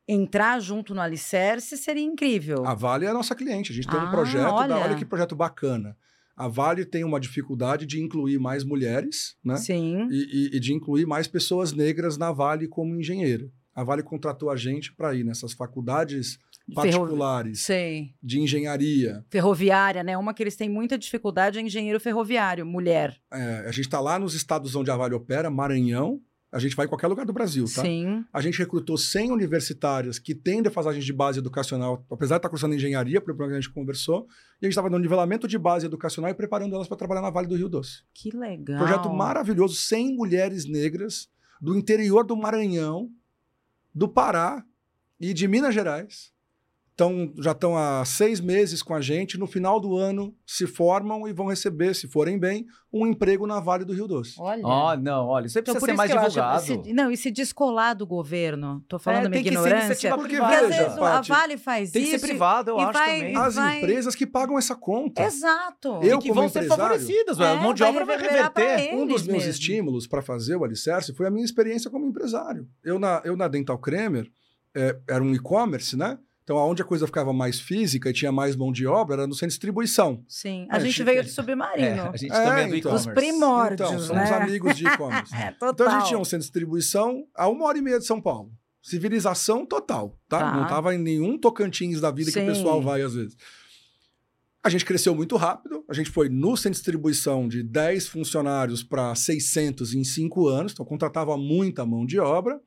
entrar junto no Alicerce seria incrível. A Vale é a nossa cliente. A gente tem Ah, um projeto. da- olha. olha que projeto bacana. A Vale tem uma dificuldade de incluir mais mulheres, né? Sim. e, e- e de incluir mais pessoas negras na Vale como engenheiro. A Vale contratou a gente para ir nessas faculdades particulares Sei. de engenharia. Ferroviária, né? Uma que eles têm muita dificuldade é engenheiro ferroviário, mulher. É, a gente está lá nos estados onde a Vale opera, Maranhão. A gente vai em qualquer lugar do Brasil, tá? Sim. A gente recrutou 100 universitárias que têm defasagens de base educacional, apesar de estar cursando engenharia, pelo programa que a gente conversou, e a gente estava dando nivelamento de base educacional e preparando elas para trabalhar na Vale do Rio Doce. Que legal. Projeto maravilhoso, 100 mulheres negras do interior do Maranhão, do Pará e de Minas Gerais, tão, já estão há seis meses com a gente. No final do ano, se formam e vão receber, se forem bem, um emprego na Vale do Rio Doce. Olha. Ó, não, olha, isso aí Então, precisa por ser isso mais eu acho- divulgado. se- não, e se descolar do governo. Tô falando É, minha ignorância. Porque Porque às vezes a Vale faz Tem que isso. ser privado, eu acho vai- também. As vai- empresas que pagam essa conta. Exato. Eu, e que vão ser favorecidas, é, a mão de obra vai reverter. Um dos meus mesmo. estímulos para fazer o Alicerce foi a minha experiência como empresário. Eu na, eu na Dental Kremer, é, era um e-commerce, né? Então, onde a coisa ficava mais física e tinha mais mão de obra era no centro de distribuição. Sim. A É, gente chique. veio de É, submarino. a gente É, também é do então. Dos e-commerce. primórdios, Então, somos né? amigos de e-commerce. É, total. Então, a gente tinha um centro de distribuição a uma hora e meia de São Paulo. Civilização total, tá? Tá. Não tava em nenhum Tocantins da vida que Sim. o pessoal vai às vezes. A gente cresceu muito rápido. A gente foi no centro de distribuição de 10 funcionários para 600 em 5 anos. Então, contratava muita mão de obra.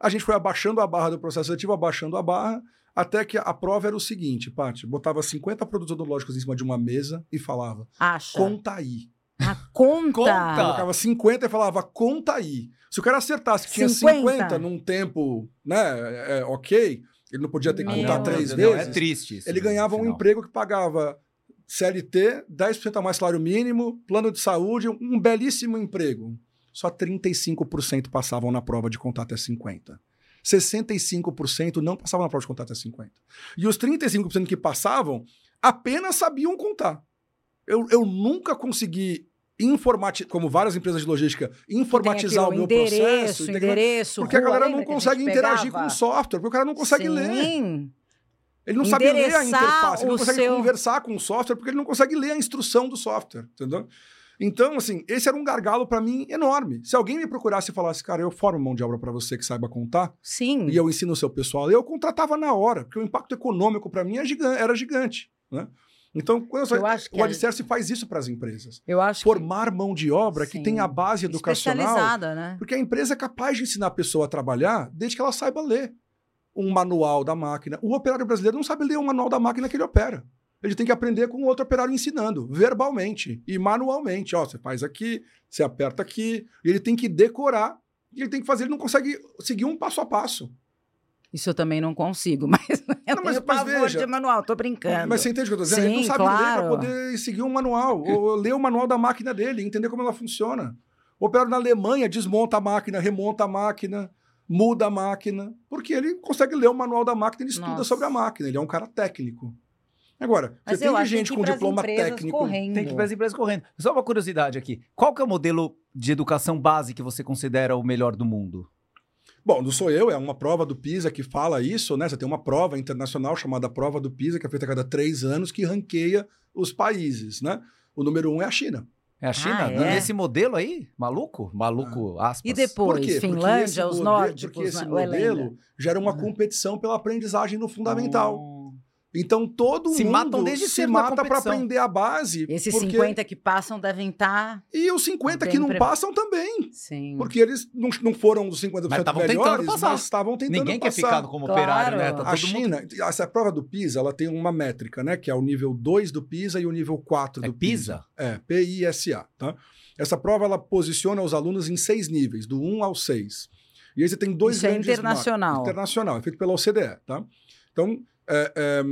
A gente foi abaixando a barra do processo seletivo, abaixando a barra, até que a prova era o seguinte, Paty. Botava 50 produtos odontológicos em cima de uma mesa e falava, Acha. conta aí. A conta. Conta. Colocava 50 e falava, conta aí. Se o cara acertasse que tinha 50? 50 num tempo, né, é, é, ok, ele não podia ter que contar três Não, vezes. É triste isso. ele né, ganhava um emprego que pagava CLT, 10% a mais salário mínimo, plano de saúde, um belíssimo emprego. Só 35% passavam na prova de contar até 50. 65% não passavam na prova de contar até 50. E os 35% que passavam apenas sabiam contar. Eu, eu nunca consegui informatizar, como várias empresas de logística, informatizar o meu aqui processo. endereço, endereço, Porque a rua, galera lembra não a consegue interagir pegava? com o software, porque o cara não consegue ler. Sim. Ele não sabe ler a interface, ele não consegue seu- conversar com o software, porque ele não consegue ler a instrução do software, entendeu? Então, assim, esse era um gargalo para mim enorme. Se alguém me procurasse e falasse, cara, eu formo mão de obra para você que saiba contar, Sim. e eu ensino o seu pessoal, eu contratava na hora, porque o impacto econômico para mim é era gigante, né? Então, quando eu, acho que o a- Alicerce faz isso para as empresas. Eu acho Formar mão de obra que Sim. tem a base que educacional especializada, né? porque a empresa é capaz de ensinar a pessoa a trabalhar desde que ela saiba ler um manual da máquina. O operário brasileiro não sabe ler o manual da máquina que ele opera. Ele tem que aprender com outro operário ensinando, verbalmente e manualmente. Ó, você faz aqui, você aperta aqui, ele tem que decorar, e ele tem que fazer, ele não consegue seguir um passo a passo. Isso eu também não consigo, mas eu Não, mas- tenho mas veja, de manual, tô brincando. Mas você entende o que eu estou dizendo? ele não Sim, sabe ler claro. para poder seguir um manual, ou ler o manual da máquina dele, entender como ela funciona. O operário na Alemanha desmonta a máquina, remonta a máquina, muda a máquina, porque ele consegue ler o manual da máquina, ele estuda Nossa. sobre a máquina, ele é um cara técnico. Agora, Mas você eu tem gente com diploma técnico. correndo. Tem que ir para as empresas correndo. Só uma curiosidade aqui. Qual que é o modelo de educação base que você considera o melhor do mundo? Bom, não sou eu, é uma prova do PISA que fala isso, né? Você tem uma prova internacional chamada Prova do PISA, que é feita a cada três anos, que ranqueia os países, né? O número um é a China. É a China? Ah, é? Nesse modelo aí? Maluco? Maluco, aspas. E depois, Por quê? Porque esse Finlândia, os modelo- nórdicos, Porque esse né? Ou é modelo gera uma competição pela aprendizagem no fundamental. Oh. Então todo Se mundo matam desde se mata para aprender a base. Esses porque... 50 que passam devem estar. E os 50 que não pre- passam também. Sim. Porque eles não, não foram os 50% Mas estavam melhores, tentando passar. mas estavam tentando Ninguém quer passar. ficar como Claro. operário, né? Tá A todo mundo... China, essa prova do PISA, ela tem uma métrica, né? Que é o nível 2 do PISA e o nível 4 É do PISA? É, P-I-S-A, tá? Essa prova, ela posiciona os alunos em seis níveis, do 1 ao 6. E aí você tem dois Isso é internacional. marcos. Internacional, é feito pela OCDE, tá? Então, é, é,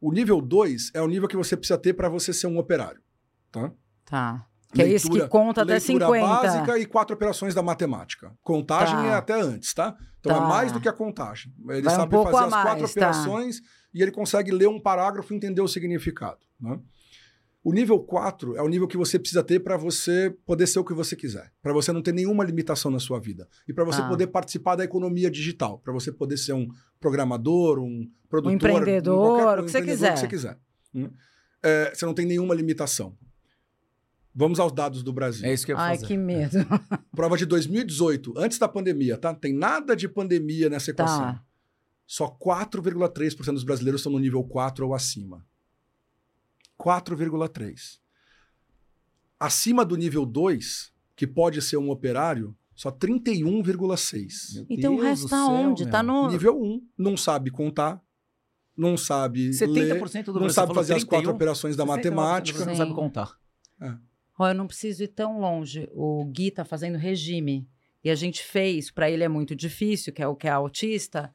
o nível 2 é o nível que você precisa ter para você ser um operário, tá? Tá. Que é isso que Leitura- conta até leitura 50. básica e quatro operações da matemática. Contagem Tá. é até antes, tá? Então Tá. é mais do que a contagem. Ele Vai um sabe pouco fazer as quatro tá. operações e ele consegue ler um parágrafo e entender o significado. Né? O nível 4 é o nível que você precisa ter para você poder ser o que você quiser, para você não ter nenhuma limitação na sua vida e para você Tá. poder participar da economia digital, para você poder ser um programador, um produtor, empreendedor, um qualquer- o que você empreendedor, quiser. você quiser. né? É, você não tem nenhuma limitação. Vamos aos dados do Brasil. É isso que eu ia Ai, fazer. que medo. Prova de 2018, antes da pandemia, tá? Tem nada de pandemia nessa equação. Tá. Só 4,3% dos brasileiros estão no nível 4 ou acima. 4,3. Acima do nível 2, que pode ser um operário, só 31,6. Meu Então o Deus resto do tá céu, onde? meu. Tá no. Nível 1, não sabe contar, não sabe 70% ler, do não Brasil. sabe fazer as quatro 31? operações da 69% matemática. Não sabe contar. Ó, eu não preciso ir tão longe. O Gui tá fazendo regime. E a gente fez, para ele é muito difícil, que é o que é autista.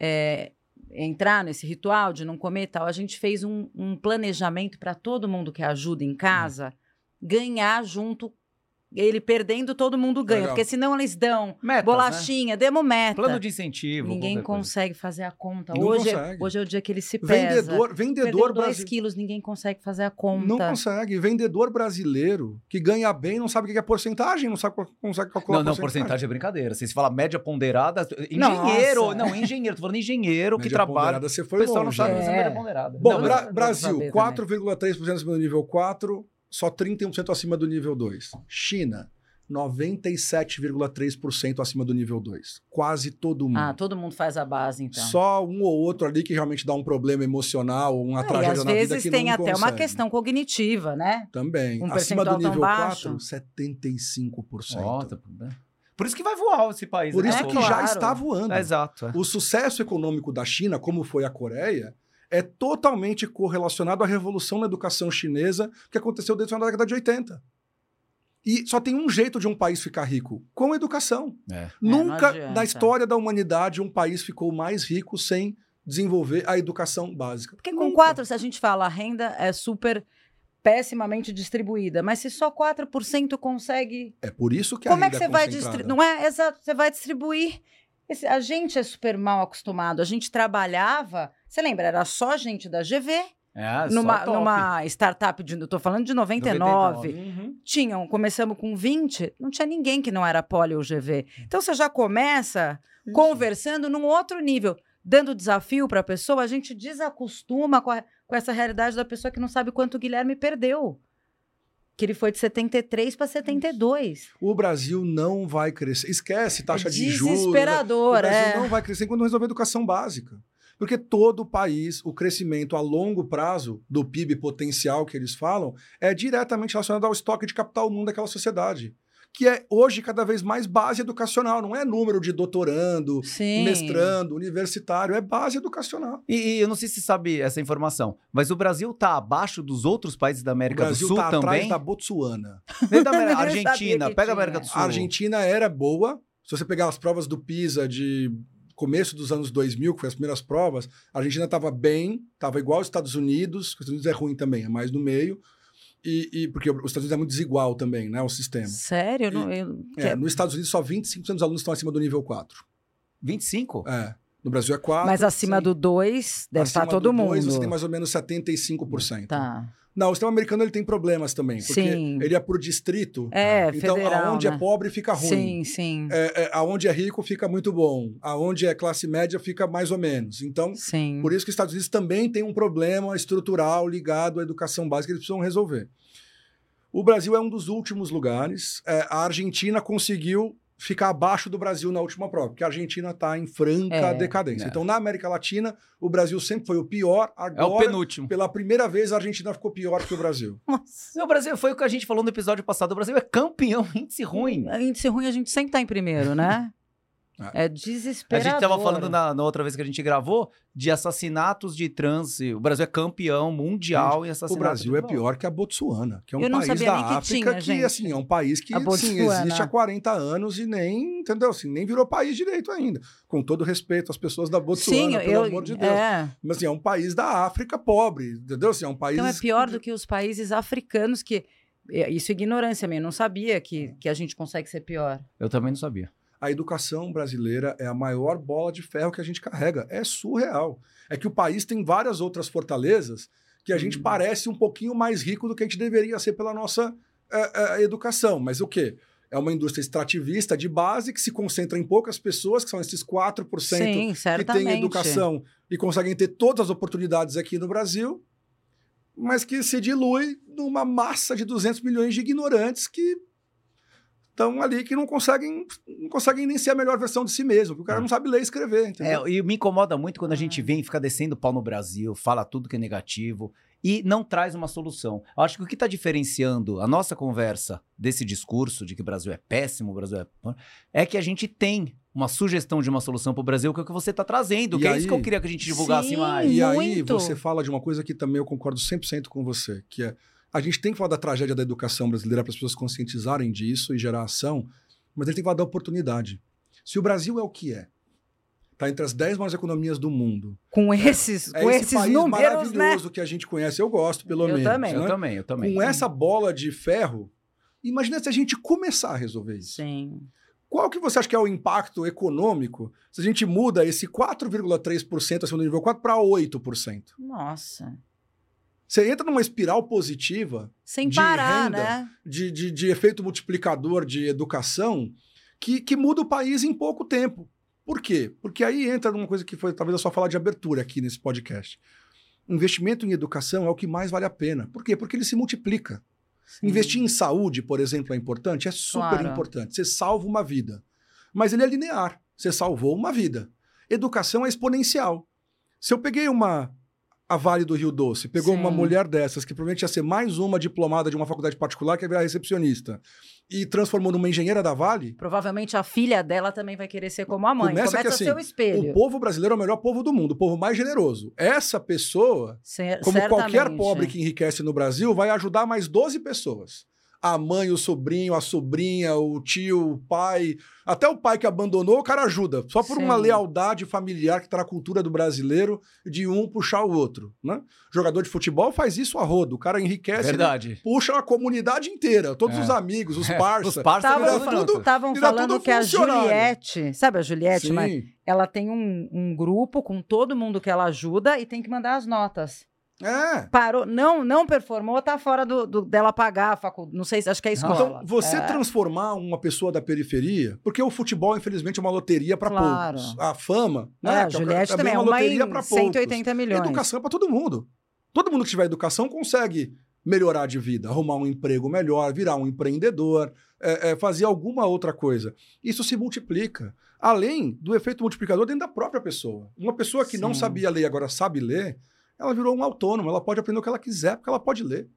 É, entrar nesse ritual de não comer e tal, a gente fez um, um planejamento para todo mundo que ajuda em casa ganhar junto. Ele perdendo, todo mundo ganha. Legal. Porque senão eles dão Metas, bolachinha, demos né? meta. Plano de incentivo. Ninguém qualquer coisa. consegue fazer a conta. Não Hoje é, consegue. hoje é o dia que ele se pesa. Vendedor, vendedor brasileiro. quilos, ninguém consegue fazer a conta. Não consegue. Vendedor brasileiro que ganha bem não sabe o que é porcentagem, não sabe qual- consegue calcular Não, não, porcentagem é brincadeira. Se você fala média ponderada, engenheiro, Nossa. não, engenheiro, tô falando engenheiro que Média trabalha. ponderada, Você O foi pessoal não longe. sabe né? fazer É. média ponderada. Bom, Não, Brasil, saber 4,3% acima do nível 4, só 31% acima do nível 2. China, 97,3% acima do nível 2. Quase todo mundo. Ah, todo mundo faz a base, então. Só um ou outro ali que realmente dá um problema emocional ou uma Ah, e tragédia às na vida vezes que tem não até uma consegue. questão cognitiva, né? Também. um Acima do nível baixo. 4, 75%. Ó, tá-? Por isso que vai voar esse país. Por né? isso É que claro. já está voando. É, exato. é. O sucesso econômico da China, como foi a Coreia, é totalmente correlacionado à revolução na educação chinesa que aconteceu desde a década de 80. E só tem um jeito de um país ficar rico: com educação. É. não Nunca adianta. na história da humanidade um país ficou mais rico sem desenvolver a educação básica. Porque com Nunca. quatro, se a gente fala, a renda é super pessimamente distribuída, mas se só 4% consegue. É por isso que como a é que renda você vai concentrada. distribuir? Não é? Exato, você vai distribuir. Esse- a gente é super mal acostumado. A gente trabalhava. Você lembra? Era só gente da GV, É, só numa, top. numa startup de. Eu tô falando de 99. 99. Uhum. Tinham, começamos com 20, não tinha ninguém que não era poli ou GV. Então você já começa conversando num outro nível, dando desafio para a pessoa, a gente desacostuma com, a- com essa realidade da pessoa que não sabe quanto o Guilherme perdeu. Que ele foi de 73 para 72. O Brasil não vai crescer. Esquece taxa é de juros. O desesperador, Brasil é. não vai crescer quando resolver a educação básica. Porque todo o país, o crescimento a longo prazo do PIB potencial que eles falam, é diretamente relacionado ao estoque de capital humano daquela sociedade. Que é hoje cada vez mais base educacional, não é número de doutorando, Sim. mestrando, universitário, é base educacional. E, e eu não sei se você sabe essa informação, mas o Brasil tá abaixo dos outros países da O América Brasil do Sul está atrás também? da Botsuana. Nem da América- Argentina, que pega a. América do Sul. A Argentina era boa. Se você pegar as provas do PISA de começo dos anos 2000, que foi as primeiras provas, a Argentina estava bem, estava igual aos Estados Unidos. Os Estados Unidos é ruim também, é mais no meio. E, e- porque os Estados Unidos é muito desigual também, né, o sistema. Sério? Eu não- eu- É, nos Estados Unidos, só 25% dos alunos estão acima do nível 4. 25? É. No Brasil é 4. Mas acima sim. do 2 deve acima estar todo do dois, mundo. Você tem mais ou menos 75%. Tá. Não, o sistema americano ele tem problemas também. Porque Sim. ele é por distrito. É, então, federal, aonde né? é pobre fica Sim, ruim. sim. É, é, aonde é rico fica muito bom. Aonde é classe média fica mais ou menos. Então, Sim. por isso que os Estados Unidos também tem um problema estrutural ligado à educação básica que eles precisam resolver. O Brasil é um dos últimos lugares. É, a Argentina conseguiu ficar abaixo do Brasil na última prova, porque a Argentina está em franca É. decadência. É. Então, na América Latina, o Brasil sempre foi o pior. É o Agora, penúltimo. pela primeira vez, a Argentina ficou pior que o Brasil. Nossa. O Brasil foi o que a gente falou no episódio passado. O Brasil é campeão índice ruim. Índice ruim a gente sempre tá em primeiro, né? É A desesperador. gente tava falando na, na outra vez que a gente gravou de assassinatos de trans. O Brasil é campeão mundial em O assassinatos. Brasil de é pior que a Botsuana, que é um Eu não país sabia da nem que África tinha, que, gente. assim, é um país que A sim, existe há 40 anos e nem, entendeu? Assim, nem virou país direito ainda. Com todo respeito às pessoas da Botsuana, Sim, pelo eu, amor de Deus. É. Mas assim, é um país da África pobre, entendeu? Assim, é um país... Então é pior do que os países africanos que. é, Isso é ignorância minha, eu não sabia que, que a gente consegue ser pior. Eu também não sabia. A educação brasileira é a maior bola de ferro que a gente carrega. É surreal. É que o país tem várias outras fortalezas que a gente parece um pouquinho mais rico do que a gente deveria ser pela nossa é, é, educação. Mas o quê? É uma indústria extrativista de base que se concentra em poucas pessoas, que são esses 4% Sim, que têm educação e conseguem ter todas as oportunidades aqui no Brasil, mas que se dilui numa massa de 200 milhões de ignorantes que estão ali que não conseguem, não conseguem nem ser a melhor versão de si mesmo, porque o cara não sabe ler e escrever, entendeu? É, e me incomoda muito quando a gente vem e fica descendo pau no Brasil, fala tudo que é negativo e não traz uma solução. Eu acho que o que está diferenciando a nossa conversa desse discurso de que o Brasil é péssimo, o Brasil é. é que a gente tem uma sugestão de uma solução para o Brasil, que é o que você está trazendo, E que é isso que eu aí- queria que a gente divulgasse Sim. mais. E aí muito. você fala de uma coisa que também eu concordo 100% com você, que é a gente tem que falar da tragédia da educação brasileira para as pessoas conscientizarem disso e gerar ação, mas a gente tem que falar da oportunidade. Se o Brasil é o que é, Está entre as 10 maiores economias do mundo. Com esses, É com esse esses país números, né? maravilhoso que a gente conhece. Eu gosto, pelo Eu menos. também. né? Eu também, eu também. Com essa bola de ferro, imagina se a gente começar a resolver isso. Sim. Qual que você acha que é o impacto econômico se a gente muda esse 4,3% acima do nível 4 para 8%? Nossa. Você entra numa espiral positiva Sem De parar, renda. né? de, de, de efeito multiplicador de educação que, que muda o país em pouco tempo. Por quê? Porque aí entra numa coisa que foi talvez eu só falar de abertura aqui nesse podcast. Investimento em educação é o que mais vale a pena. Por quê? Porque ele se multiplica. Sim. Investir em saúde, por exemplo, é importante? É super Claro. importante. Você salva uma vida. Mas ele é linear. Você salvou uma vida. Educação é exponencial. Se eu peguei uma. A Vale do Rio Doce, pegou Sim. uma mulher dessas, que provavelmente ia ser mais uma diplomada de uma faculdade particular que ia virar recepcionista, e transformou numa engenheira da Vale, Provavelmente a filha dela também vai querer ser como a mãe. Começa Começa, que a assim, ser o espelho. o povo brasileiro é o melhor povo do mundo, o povo mais generoso. Essa pessoa Cer- Como qualquer certamente. pobre que enriquece no Brasil, vai ajudar mais 12 pessoas. A mãe, o sobrinho, a sobrinha, o tio, o pai. Até o pai que abandonou, o cara ajuda. Só por uma Sim. lealdade familiar que tá na cultura do brasileiro de um puxar o outro. Né? Jogador de futebol faz isso a rodo. O cara enriquece, Verdade. puxa a comunidade inteira. Todos É. os amigos, os É, parça. os parça Estavam falando que a. Juliette, sabe a Juliette, Sim. mas ela tem um, um grupo com todo mundo que ela ajuda e tem que mandar as notas. É. Parou, não, não performou, tá fora do, do- dela pagar a faculdade. Não sei, se- acho que é a escola. Então, você É. transformar uma pessoa da periferia, porque o futebol, infelizmente, é uma loteria para Claro. poucos. A fama, É, né? a que é- Juliette também também é uma loteria para poucos. 180 milhões. Educação é para todo mundo. Todo mundo que tiver educação consegue melhorar de vida, arrumar um emprego melhor, virar um empreendedor, é, é, fazer alguma outra coisa. Isso se multiplica. Além do efeito multiplicador dentro da própria pessoa. Uma pessoa que não Sim. sabia ler e agora sabe ler, ela virou um autônomo, ela pode aprender o que ela quiser, porque ela pode ler.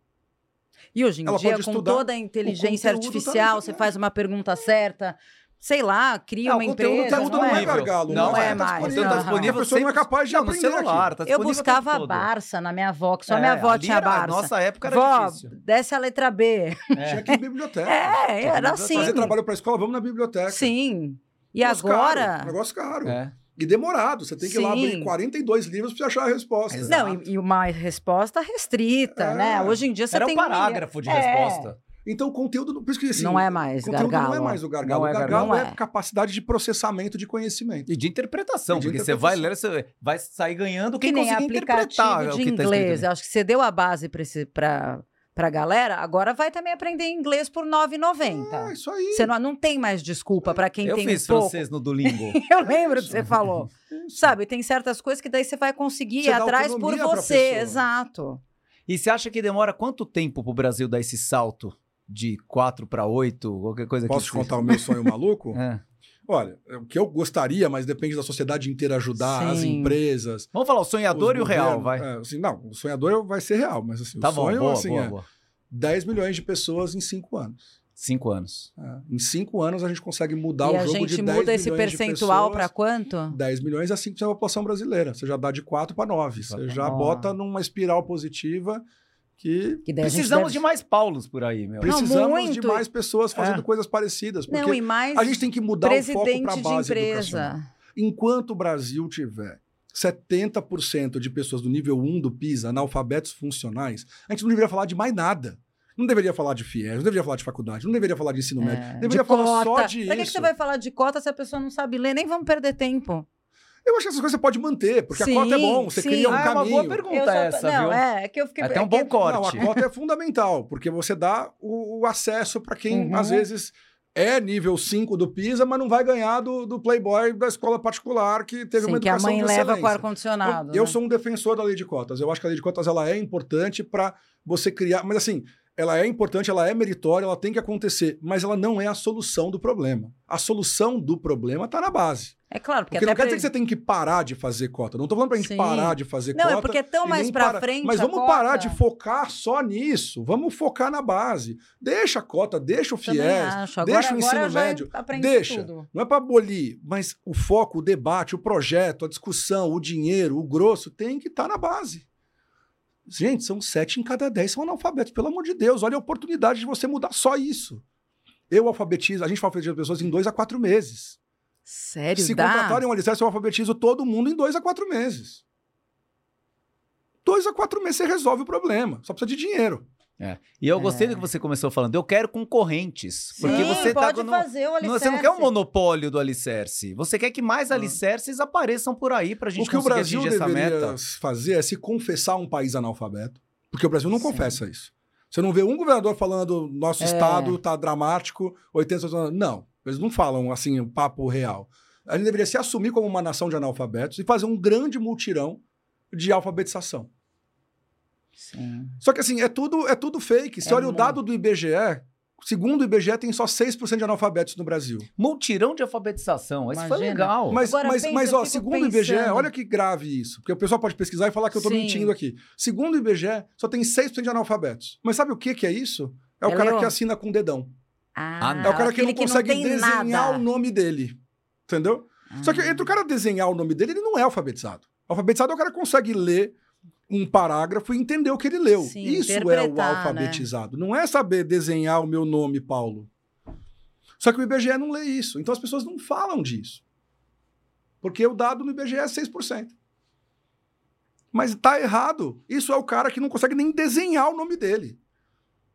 E hoje em Ela dia, com toda a inteligência conteúdo artificial, tá- você faz uma pergunta certa, sei lá, cria É, o uma conteúdo empresa. tá Tudo não não é é gargalo. Não é tá mais, disponível. não. A disponível pessoa não é capaz de Não, no aprender. celular, tá Eu buscava a. Barça na minha avó, que só É, minha avó tinha era- Barça. Nossa época era Vó, difícil. desce a letra B. Tinha que ir biblioteca. É, era assim. Fazer trabalho para escola, vamos na biblioteca. Sim. E Negócio agora. Caro, negócio caro. É. E demorado. Você tem que ir lá abrir 42 livros para achar a resposta. Exato. Não, e, e uma resposta restrita, É. né? Hoje em dia você Era um tem parágrafo de É. resposta. Então, o conteúdo. Por isso que assim, Não é mais o conteúdo não é gargalo. mais o gargalo. Não é o gargalo gargalo. é, é. capacidade de processamento de conhecimento. E de interpretação, E de porque você vai interpretação. ler, você vai sair ganhando Que quem nem conseguir interpretar aplicativo o de que tá inglês. escrito Eu acho que você deu a base pra, pra, pra galera, agora vai também aprender inglês por R$ 9,90. É isso aí. Você não, não tem mais desculpa pra quem. Eu tem fiz pouco. francês no Duolingo. Eu lembro que você falou. Sabe, tem certas coisas que daí você vai conseguir Você ir atrás por você. Exato. E você acha que demora quanto tempo pro Brasil dar esse salto de 4 para 8, qualquer coisa Posso que te contar o meu sonho maluco? É. Olha, é o que eu gostaria, mas depende da sociedade inteira ajudar, as Sim. empresas. Vamos falar o sonhador e o real, vai. É, assim, não, o sonhador vai ser real, mas assim, Tá o bom, sonho boa, assim, boa, é boa. 10 milhões de pessoas em 5 anos. Cinco anos. É, Em 5 anos a gente consegue mudar e o a jogo gente de 10 muda esse milhões de percentual pessoas. pra quanto? 10 milhões é 5% da população brasileira. Você já dá de 4 para 9. Você já Ó. bota numa espiral positiva que Que Precisamos deve- de mais Paulos por aí, meu. precisamos muito. de mais pessoas fazendo É. coisas parecidas. Porque Não, e mais a gente tem que mudar o foco para presidente a de base educacional. empresa. Enquanto o Brasil tiver 70% de pessoas do nível 1 do PISA analfabetos funcionais, a gente não deveria falar de mais nada. Não deveria falar de FIES, não deveria falar de faculdade, não deveria falar de ensino médio. É, Deveria de falar cota. só de Pra que, que você vai falar de cota se a pessoa não sabe ler? Nem vamos perder tempo. Eu acho que essas coisas você pode manter, porque Sim, a cota é bom, você sim. cria um ah, é uma caminho. boa pergunta Eu só- essa, não, viu? é, é que eu fiquei... Até um é bom que- Não, corte. a cota é fundamental, porque você dá o, o acesso para quem, Uhum. às vezes, é nível 5 do PISA, mas não vai ganhar do, do Playboy da escola particular que teve Sim, uma que a educação mãe leva com ar-condicionado. Eu, eu né? sou um defensor da lei de cotas. Eu acho que a lei de cotas ela é importante para você criar. Mas assim, ela é importante, ela é meritória, ela tem que acontecer, mas ela não é a solução do problema. A solução do problema está na base. É claro, porque, Porque não quer dizer que você tem que parar de fazer cota. Não estou falando para a gente Sim. parar de fazer Não, cota. é porque é tão mais parar. frente Mas vamos cota. parar de focar só nisso. Vamos focar na base. Deixa a cota, deixa o FIES. Agora, deixa o ensino médio. Deixa. tudo. Não é para abolir, mas o foco, o debate, o projeto, a discussão, o dinheiro, o grosso tem que estar na base. Gente, são sete em cada dez são analfabetos. Pelo amor de Deus, olha a oportunidade de você mudar só isso. Eu alfabetizo, a gente alfabetiza pessoas em dois a quatro meses. Sério, Se dá? contratarem um alicerce, eu alfabetizo todo mundo em dois a quatro meses. Dois a quatro meses você resolve o problema. Só precisa de dinheiro. E eu gostei É. do que você começou falando. Eu quero concorrentes. Porque Sim, você tá pode no- fazer o não- alicerce. Você não quer um monopólio do alicerce. Você quer que mais Ah. alicerces apareçam por aí pra gente o que o Brasil atingir essa deveria meta. fazer é se confessar um país analfabeto. Porque o Brasil não Sim. confessa isso. Você não vê um governador falando nosso É. estado tá dramático, 80 Não, eles não falam assim, um papo real. A gente deveria se assumir como uma nação de analfabetos e fazer um grande multirão de alfabetização. Sim. Só que assim, é tudo, é tudo fake. Você É olha o dado do IBGE, segundo o IBGE, tem só 6% de analfabetos no Brasil. Multirão de alfabetização. Isso foi legal. Mas, Agora, mas, pensa, mas ó, segundo o IBGE, olha que grave isso. Porque o pessoal pode pesquisar e falar que eu tô Sim. mentindo aqui. Segundo o IBGE, só tem 6% de analfabetos. Mas sabe o que, que é isso? É o É cara Leon? que assina com o dedão. Ah, É o cara que não consegue tem desenhar nada. o nome dele. Entendeu? Só que Ah. entre o cara desenhar o nome dele, ele não é alfabetizado. Alfabetizado é o cara que consegue ler um parágrafo e entender o que ele leu. Sim, Isso é o né? alfabetizado. Não é saber desenhar o meu nome, Paulo. Só que o IBGE não lê isso. Então as pessoas não falam disso. Porque o dado no IBGE é 6%. Mas tá errado. Isso é o cara que não consegue nem desenhar o nome dele.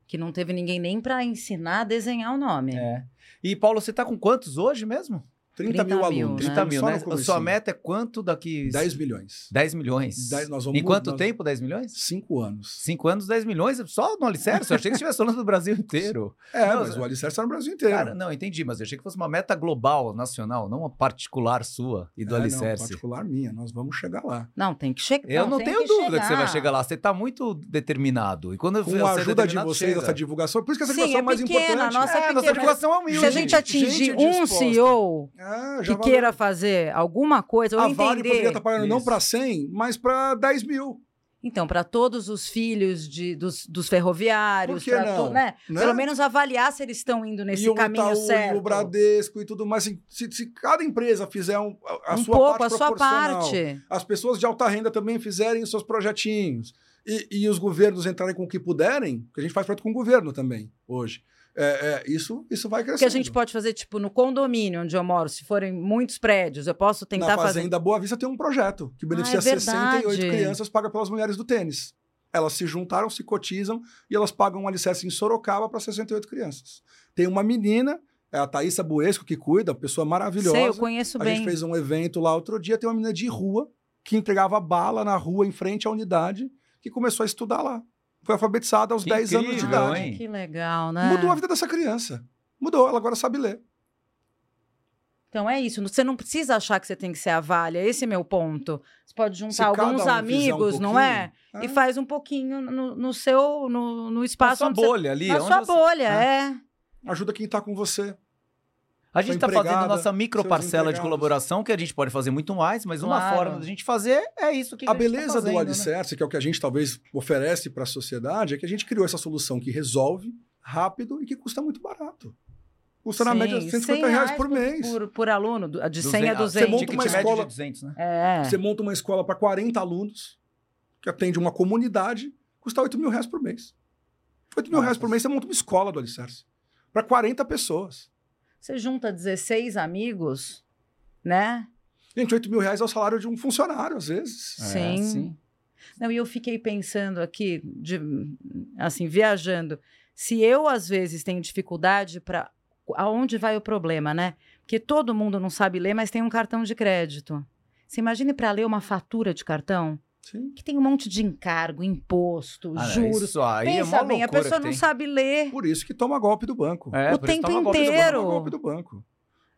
Que não teve ninguém nem pra ensinar a desenhar o nome. É. E, Paulo, você tá com quantos hoje mesmo? 30, 30 mil mil, alunos. né? 30 mil, Só no né? A sua meta é quanto daqui? 10 milhões. 10 milhões. Dez- nós vamos em quanto nós- tempo 10 milhões? Cinco anos. Cinco anos, 10 milhões, só no alicerce. Eu achei que estivesse falando do Brasil inteiro. É, Não, mas o alicerce tá no Brasil inteiro. Cara, não, entendi, mas eu achei que fosse uma meta global, nacional, não uma particular sua e do É, não, alicerce. particular minha, nós vamos chegar lá. Não, tem que chegar. Eu não, tenho dúvida que você vai chegar lá. Você tá muito determinado. E quando Com você a é ajuda de vocês, chega. essa divulgação, por isso que essa Sim, divulgação é é mais pequena, importante. nossa é, nossa pequena. divulgação é humilde. Se a gente atingir um. CEO É, já que valeu. queira fazer alguma coisa, ou A Vale entender. poderia estar pagando não Isso. para 100, mas para 10 mil. Então, para todos os filhos de, dos, dos ferroviários, não? to- né? Né? Pelo menos avaliar se eles estão indo nesse e caminho Itaú, certo. e o Bradesco e tudo mais. Assim, se, se cada empresa fizer um, a, a um sua pouco, parte a sua parte. as pessoas de alta renda também fizerem os seus projetinhos e, e os governos entrarem com o que puderem, que a gente faz projeto com o governo também hoje. É, é, isso, isso vai O que a gente pode fazer, tipo, no condomínio onde eu moro, se forem muitos prédios, eu posso tentar Na fazer. Fazenda Boa Vista tem um projeto que beneficia é verdade. 68 crianças paga pelas mulheres do tênis. Elas se juntaram, se cotizam e elas pagam um alicerce em Sorocaba para 68 crianças. Tem uma menina, é a Thaísa Buesco, que cuida, pessoa maravilhosa. Sei, eu conheço a bem. gente fez um evento lá outro dia, tem uma menina de rua que entregava bala na rua em frente à unidade, que começou a estudar lá. Foi alfabetizada aos Que 10 anos de incrível, idade. hein? Que legal, né? Mudou a vida dessa criança. Mudou, ela agora sabe ler. Então é isso. Você não precisa achar que você tem que ser a Valha. Esse é meu ponto. Você pode juntar alguns um fizer um amigos, não é? pouquinho, E faz um pouquinho no, no seu, no, no Na espaço sua onde você- bolha ali. Na onde sua você- bolha, É. é. Ajuda quem está com você. A gente está fazendo empregada, nossa micro parcela de colaboração, que a gente pode fazer muito mais, mas uma Claro. forma da gente fazer é isso que a a gente tá beleza fazendo, do né? alicerce, que é o que a gente talvez oferece para a sociedade, é que a gente criou essa solução que resolve rápido e que custa muito barato. Custa na Sim, média 150 100 reais por mês. Por, por aluno, do- de 100 a Duzen- 200. Você monta uma escola- de 200, né? É. Você monta uma escola para 40 alunos, que atende uma comunidade, custa 8 mil reais por mês. 8 mil Nossa. reais por mês você monta uma escola do alicerce. Para 40 pessoas. Você junta 16 amigos, né? Gente, 8 mil reais é o salário de um funcionário, às vezes. Sim. É, sim. Não, e eu fiquei pensando aqui, de, assim, viajando. Se eu, às vezes, tenho dificuldade para. Aonde vai o problema, né? Porque todo mundo não sabe ler, mas tem um cartão de crédito. Você imagine para ler uma fatura de cartão Sim. que tem um monte de encargo, imposto, Ah, não, juros. Isso aí é Pensa mó bem, a pessoa que não tem. sabe ler. Por isso que toma golpe do banco. É, o tempo toma golpe do inteiro. golpe do banco.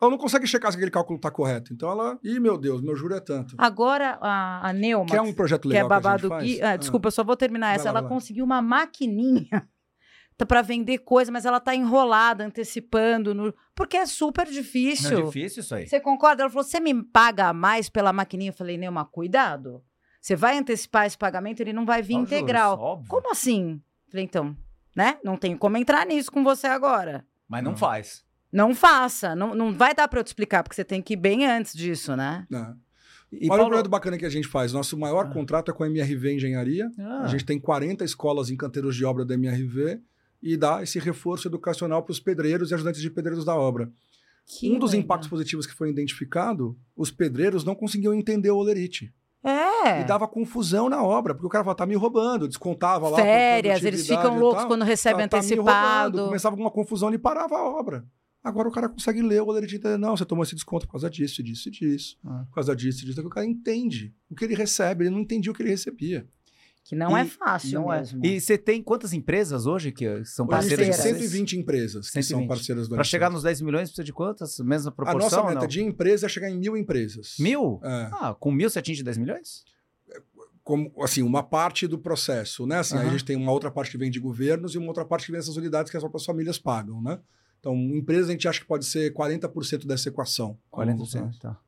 Ela não consegue checar se aquele cálculo está correto. Então ela. Ih, meu Deus, meu juro é tanto. Agora, a, a Neuma, Quer um projeto que é legal que, a babado gente faz? Gui. Ah, desculpa, eu só vou terminar essa. lá, ela conseguiu uma maquininha para vender coisa, mas ela tá enrolada, antecipando, no- porque é super Não difícil. é difícil isso aí. Você concorda? Ela falou: você me paga mais pela maquininha? Eu falei, Neuma, cuidado. Você vai antecipar esse pagamento, ele não vai vir Só integral. juros, óbvio. Como assim? Falei, então, né? Não tenho como entrar nisso com você agora. Mas não Não. faz. Não faça. Não, não vai dar para eu te explicar, porque você tem que ir bem antes disso, né? Né? E Olha o Paulo... projeto bacana que a gente faz. Nosso maior Ah. contrato é com a MRV Engenharia. Ah, A gente tem 40 escolas em canteiros de obra da MRV e dá esse reforço educacional para os pedreiros e ajudantes de pedreiros da obra. Que um dos legal. impactos positivos que foi identificado, os pedreiros não conseguiam entender o olerite. É. E dava confusão na obra, porque o cara falava, tá me roubando, descontava lá. Férias, eles ficam loucos tal. quando recebem Tá- tá antecipado. roubando. Começava alguma confusão, ele parava a obra. Agora o cara consegue ler o e entender, não, você tomou esse desconto por causa disso, disso e disso. Ah. Por causa disso e disso. O cara entende o que ele recebe, ele não entendia o que ele recebia. Que não é E- fácil Não é. mesmo. E você tem quantas empresas hoje que são Hoje a gente tem parceiras vocês? 120 empresas que são 120. parceiras do Para chegar nos 10 milhões, precisa de quantas? Mesma A proporção? nossa meta não? de empresa é chegar em mil empresas. Mil? É. Ah, com mil você atinge 10 milhões? como assim, uma parte do processo, né? Assim, aí Aham. a gente tem uma outra parte que vem de governos e uma outra parte que vem dessas unidades que as próprias famílias pagam, né? Então, empresa a gente acha que pode ser 40% dessa equação. 40%. Tá.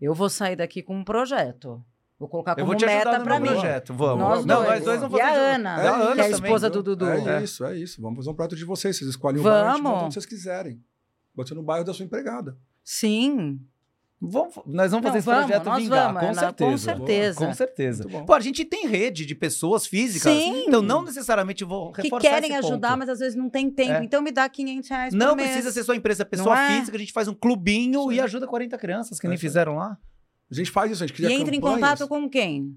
Eu vou sair daqui com um projeto. Vou colocar Eu como vou te meta meu mim. projeto. Vamos. Nós não, dois. nós dois vamos E a fazer. Ana, É, a Ana que é a também, esposa viu? do Dudu. É, É. isso, é isso. Vamos fazer um prato de vocês. Vocês escolhem o bairro, a onde vocês quiserem. Pode ser no bairro da sua empregada. Sim. Vamos, nós vamos Não, fazer esse vamos, projeto nós vingar, vamos, com Ana, certeza. com certeza. Com certeza. Pô, a gente tem rede de pessoas físicas. Sim. Então não necessariamente vou Que reforçar querem esse ajudar, ponto. mas às vezes não tem tempo. É. Então me dá 500 reais por Não mês. precisa ser sua empresa pessoa Não é? física, a gente faz um clubinho Sim. e ajuda 40 crianças que É nem fizeram lá. A gente faz isso, a gente cria E entra em campanhas. contato com quem?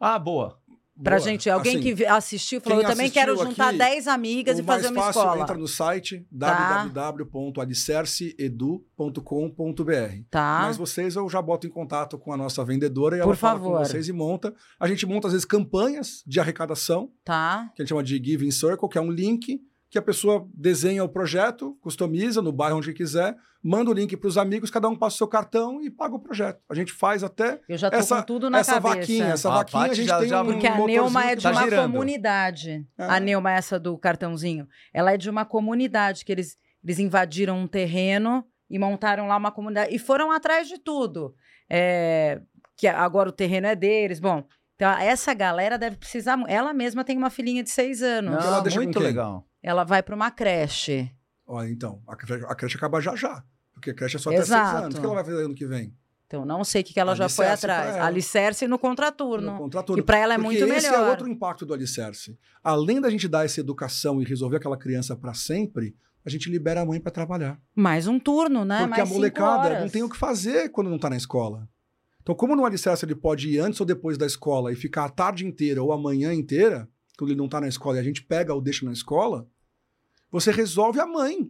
Ah, boa. Pra Boa. gente, alguém Assim, que assistiu falou, eu também quero juntar aqui, 10 amigas e fazer mais uma fácil, escola. entra no site Tá. www.alicerceedu.com.br. Tá? Mas vocês eu já boto em contato com a nossa vendedora e ela Por fala favor. com vocês e monta. A gente monta, às vezes, campanhas de arrecadação, Tá. que a gente chama de Giving Circle, que é um link que a pessoa desenha o projeto, customiza no bairro onde quiser, manda o link para os amigos, cada um passa o seu cartão e paga o projeto. A gente faz até Eu já tô Essa- com tudo na essa cabeça. vaquinha, essa Ah, a vaquinha a gente já- tem já- um Porque a Neuma é de tá uma girando. comunidade. É. A Neuma, essa do cartãozinho, ela é de uma comunidade que eles, eles invadiram um terreno e montaram lá uma comunidade. E foram atrás de tudo. É, que agora o terreno é deles. Bom, então essa galera deve precisar. Ela mesma tem uma filhinha de seis anos. ela Não, muito quem? legal. Ela vai para uma creche. Olha, então, a creche, a creche acaba já já. Porque a creche é só até Exato. seis anos. O que ela vai fazer ano que vem? Então, não sei o que, que ela já foi Alicerce atrás. Alicerce no No contraturno. contraturno. Que para ela é Porque muito esse melhor. é outro impacto do alicerce. Além da gente dar essa educação e resolver aquela criança para sempre, a gente libera a mãe para trabalhar. Mais um turno, né? Porque Mais a molecada não tem o que fazer quando não está na escola. Então, como no alicerce ele pode ir antes ou depois da escola e ficar a tarde inteira ou a manhã inteira, quando ele não está na escola e a gente pega ou deixa na escola, você resolve a mãe.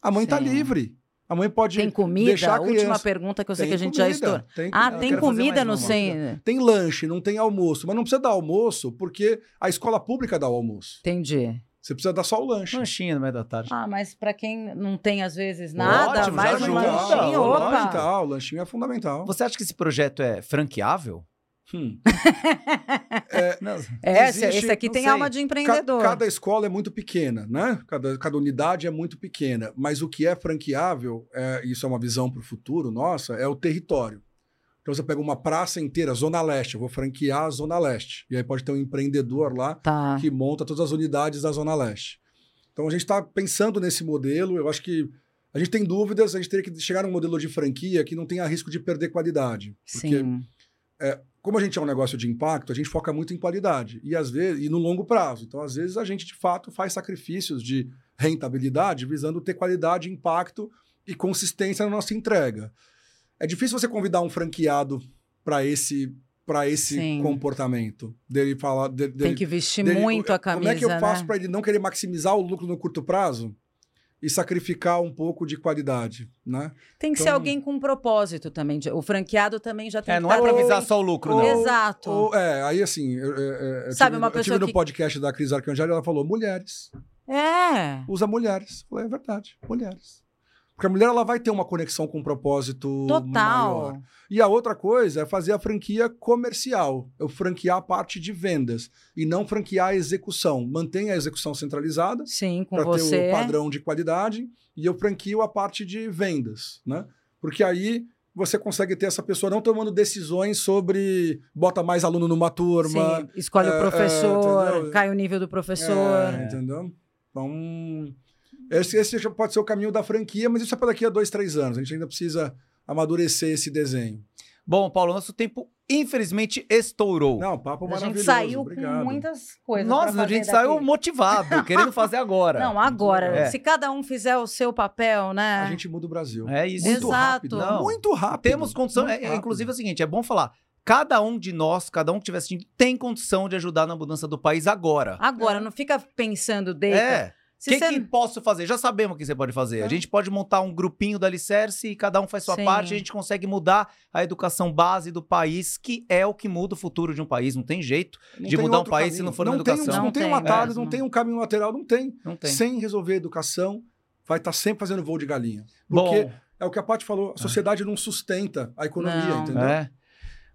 A mãe está livre. A mãe pode Tem comida? deixar a Última criança. pergunta que eu sei Tem que a gente já comida, estourou. Tem, Ah, tem comida no sem. tem lanche, não tem almoço. Mas não precisa dar almoço, porque a escola pública dá o almoço. Entendi. Você precisa dar só o lanche. Lanchinho no meio da tarde. Ah, mas pra quem não tem às vezes nada, Ótimo, mais já um lanchinho, o opa. fundamental, o lanchinho é fundamental. Você acha que esse projeto é franqueável? Hum. Não. É, esse, Existe- esse aqui não tem sei. alma de Ca- empreendedor. Cada escola é muito pequena, né? Cada, cada unidade é muito pequena. Mas o que é franqueável, é, isso é uma visão para o futuro nossa, é o território. Então você pega uma praça inteira, Zona Leste, eu vou franquear a Zona Leste. E aí pode ter um empreendedor lá Tá. que monta todas as unidades da Zona Leste. Então a gente está pensando nesse modelo. Eu acho que a gente tem dúvidas, a gente teria que chegar num modelo de franquia que não tenha risco de perder qualidade. Porque Sim. Como a gente é um negócio de impacto, a gente foca muito em qualidade e às vezes e no longo prazo. Então, às vezes a gente de fato faz sacrifícios de rentabilidade visando ter qualidade, impacto e consistência na nossa entrega. É difícil você convidar um franqueado para esse para esse Sim. comportamento dele falar de- dele, Tem que vestir dele- muito a camisa, Como é que eu faço né? para ele não querer maximizar o lucro no curto prazo e sacrificar um pouco de qualidade, né? Tem que ser Então- alguém com um propósito também. O franqueado também já tem É, que não é pra bem- visar só o lucro, ou- não. Exato. Ou, é, aí assim, eu, eu- eu Sabe, tive, uma eu tive pessoa no que- podcast da Cris Arcangeli, ela falou mulheres. É. Usa mulheres. Eu falei, é verdade, mulheres. Porque a mulher ela vai ter uma conexão com um propósito maior. Total. E a outra coisa é fazer a franquia comercial. Eu franquear a parte de vendas e não franquear a execução. Mantém a execução centralizada Sim, com para ter o padrão de qualidade e eu franquio a parte de vendas, né? Porque aí você consegue ter essa pessoa não tomando decisões sobre bota mais aluno numa turma, Sim, escolhe É, o é, professor, entendeu? cai o nível do professor. É, entendeu? Então, esse, esse já pode ser o caminho da franquia, mas isso é para daqui a dois, três anos. A gente ainda precisa amadurecer esse desenho. Bom, Paulo, nosso tempo infelizmente estourou. Não, papo A maravilhoso. gente saiu obrigado. com muitas coisas. Nossa, a gente daqui. saiu motivado, querendo fazer agora. Não, agora. É. Se cada um fizer o seu papel, né? A gente muda o Brasil. É isso. Muito Exato. rápido. Não. Muito rápido. Temos condição. É- é, inclusive é o seguinte: é bom falar. Cada um de nós, cada um que estiver assistindo, tem condição de ajudar na mudança do país agora. Agora, não fica pensando, deita. É. O Se que, você... que posso fazer? Já sabemos o que você pode fazer. A gente pode montar um grupinho da Alicerce e cada um faz sua Sim. parte. A gente consegue mudar a educação base do país, que é o que muda o futuro de um país. Não tem jeito Não de tem mudar um país se caminho. não for na não tem, educação. um- Não, Não tem um tem atalho, mesmo. não tem um caminho lateral, não tem. Não tem. Sem resolver a educação, vai estar sempre fazendo voo de galinha. Porque Bom, é o que a Paty falou, a sociedade não sustenta a economia, Não. entendeu? é.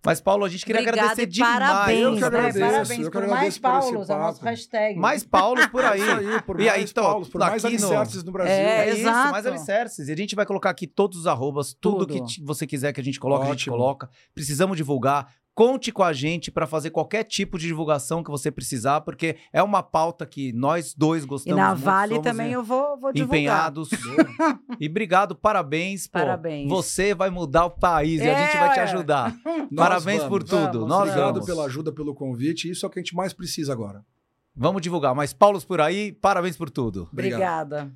Mas, Paulo, a gente queria Obrigada agradecer demais. parabéns, Eu que né? agradeço, Parabéns eu que por mais Paulos, a nossa hashtag. Mais Paulos por aí. É isso aí, por E mais aí, então, Paulos, por mais aqui no- alicerces no Brasil. É, É isso, exato. mais alicerces. E a gente vai colocar aqui todos os arrobas, tudo, Tudo. que você quiser que a gente coloque, a gente Ótimo. coloca. Precisamos divulgar. Conte com a gente para fazer qualquer tipo de divulgação que você precisar, porque é uma pauta que nós dois E gostamos na muito, Vale também eu vou, vou divulgar. empenhados. e obrigado, parabéns. pô. Parabéns. Você vai mudar o país e a gente É, vai te ué. ajudar. Nós parabéns vamos. por tudo. Vamos, Nós Obrigado vamos. pela ajuda, pelo convite. Isso é o que a gente mais precisa agora. Vamos divulgar. Mais Paulos por aí, parabéns por tudo. Obrigado. Obrigada.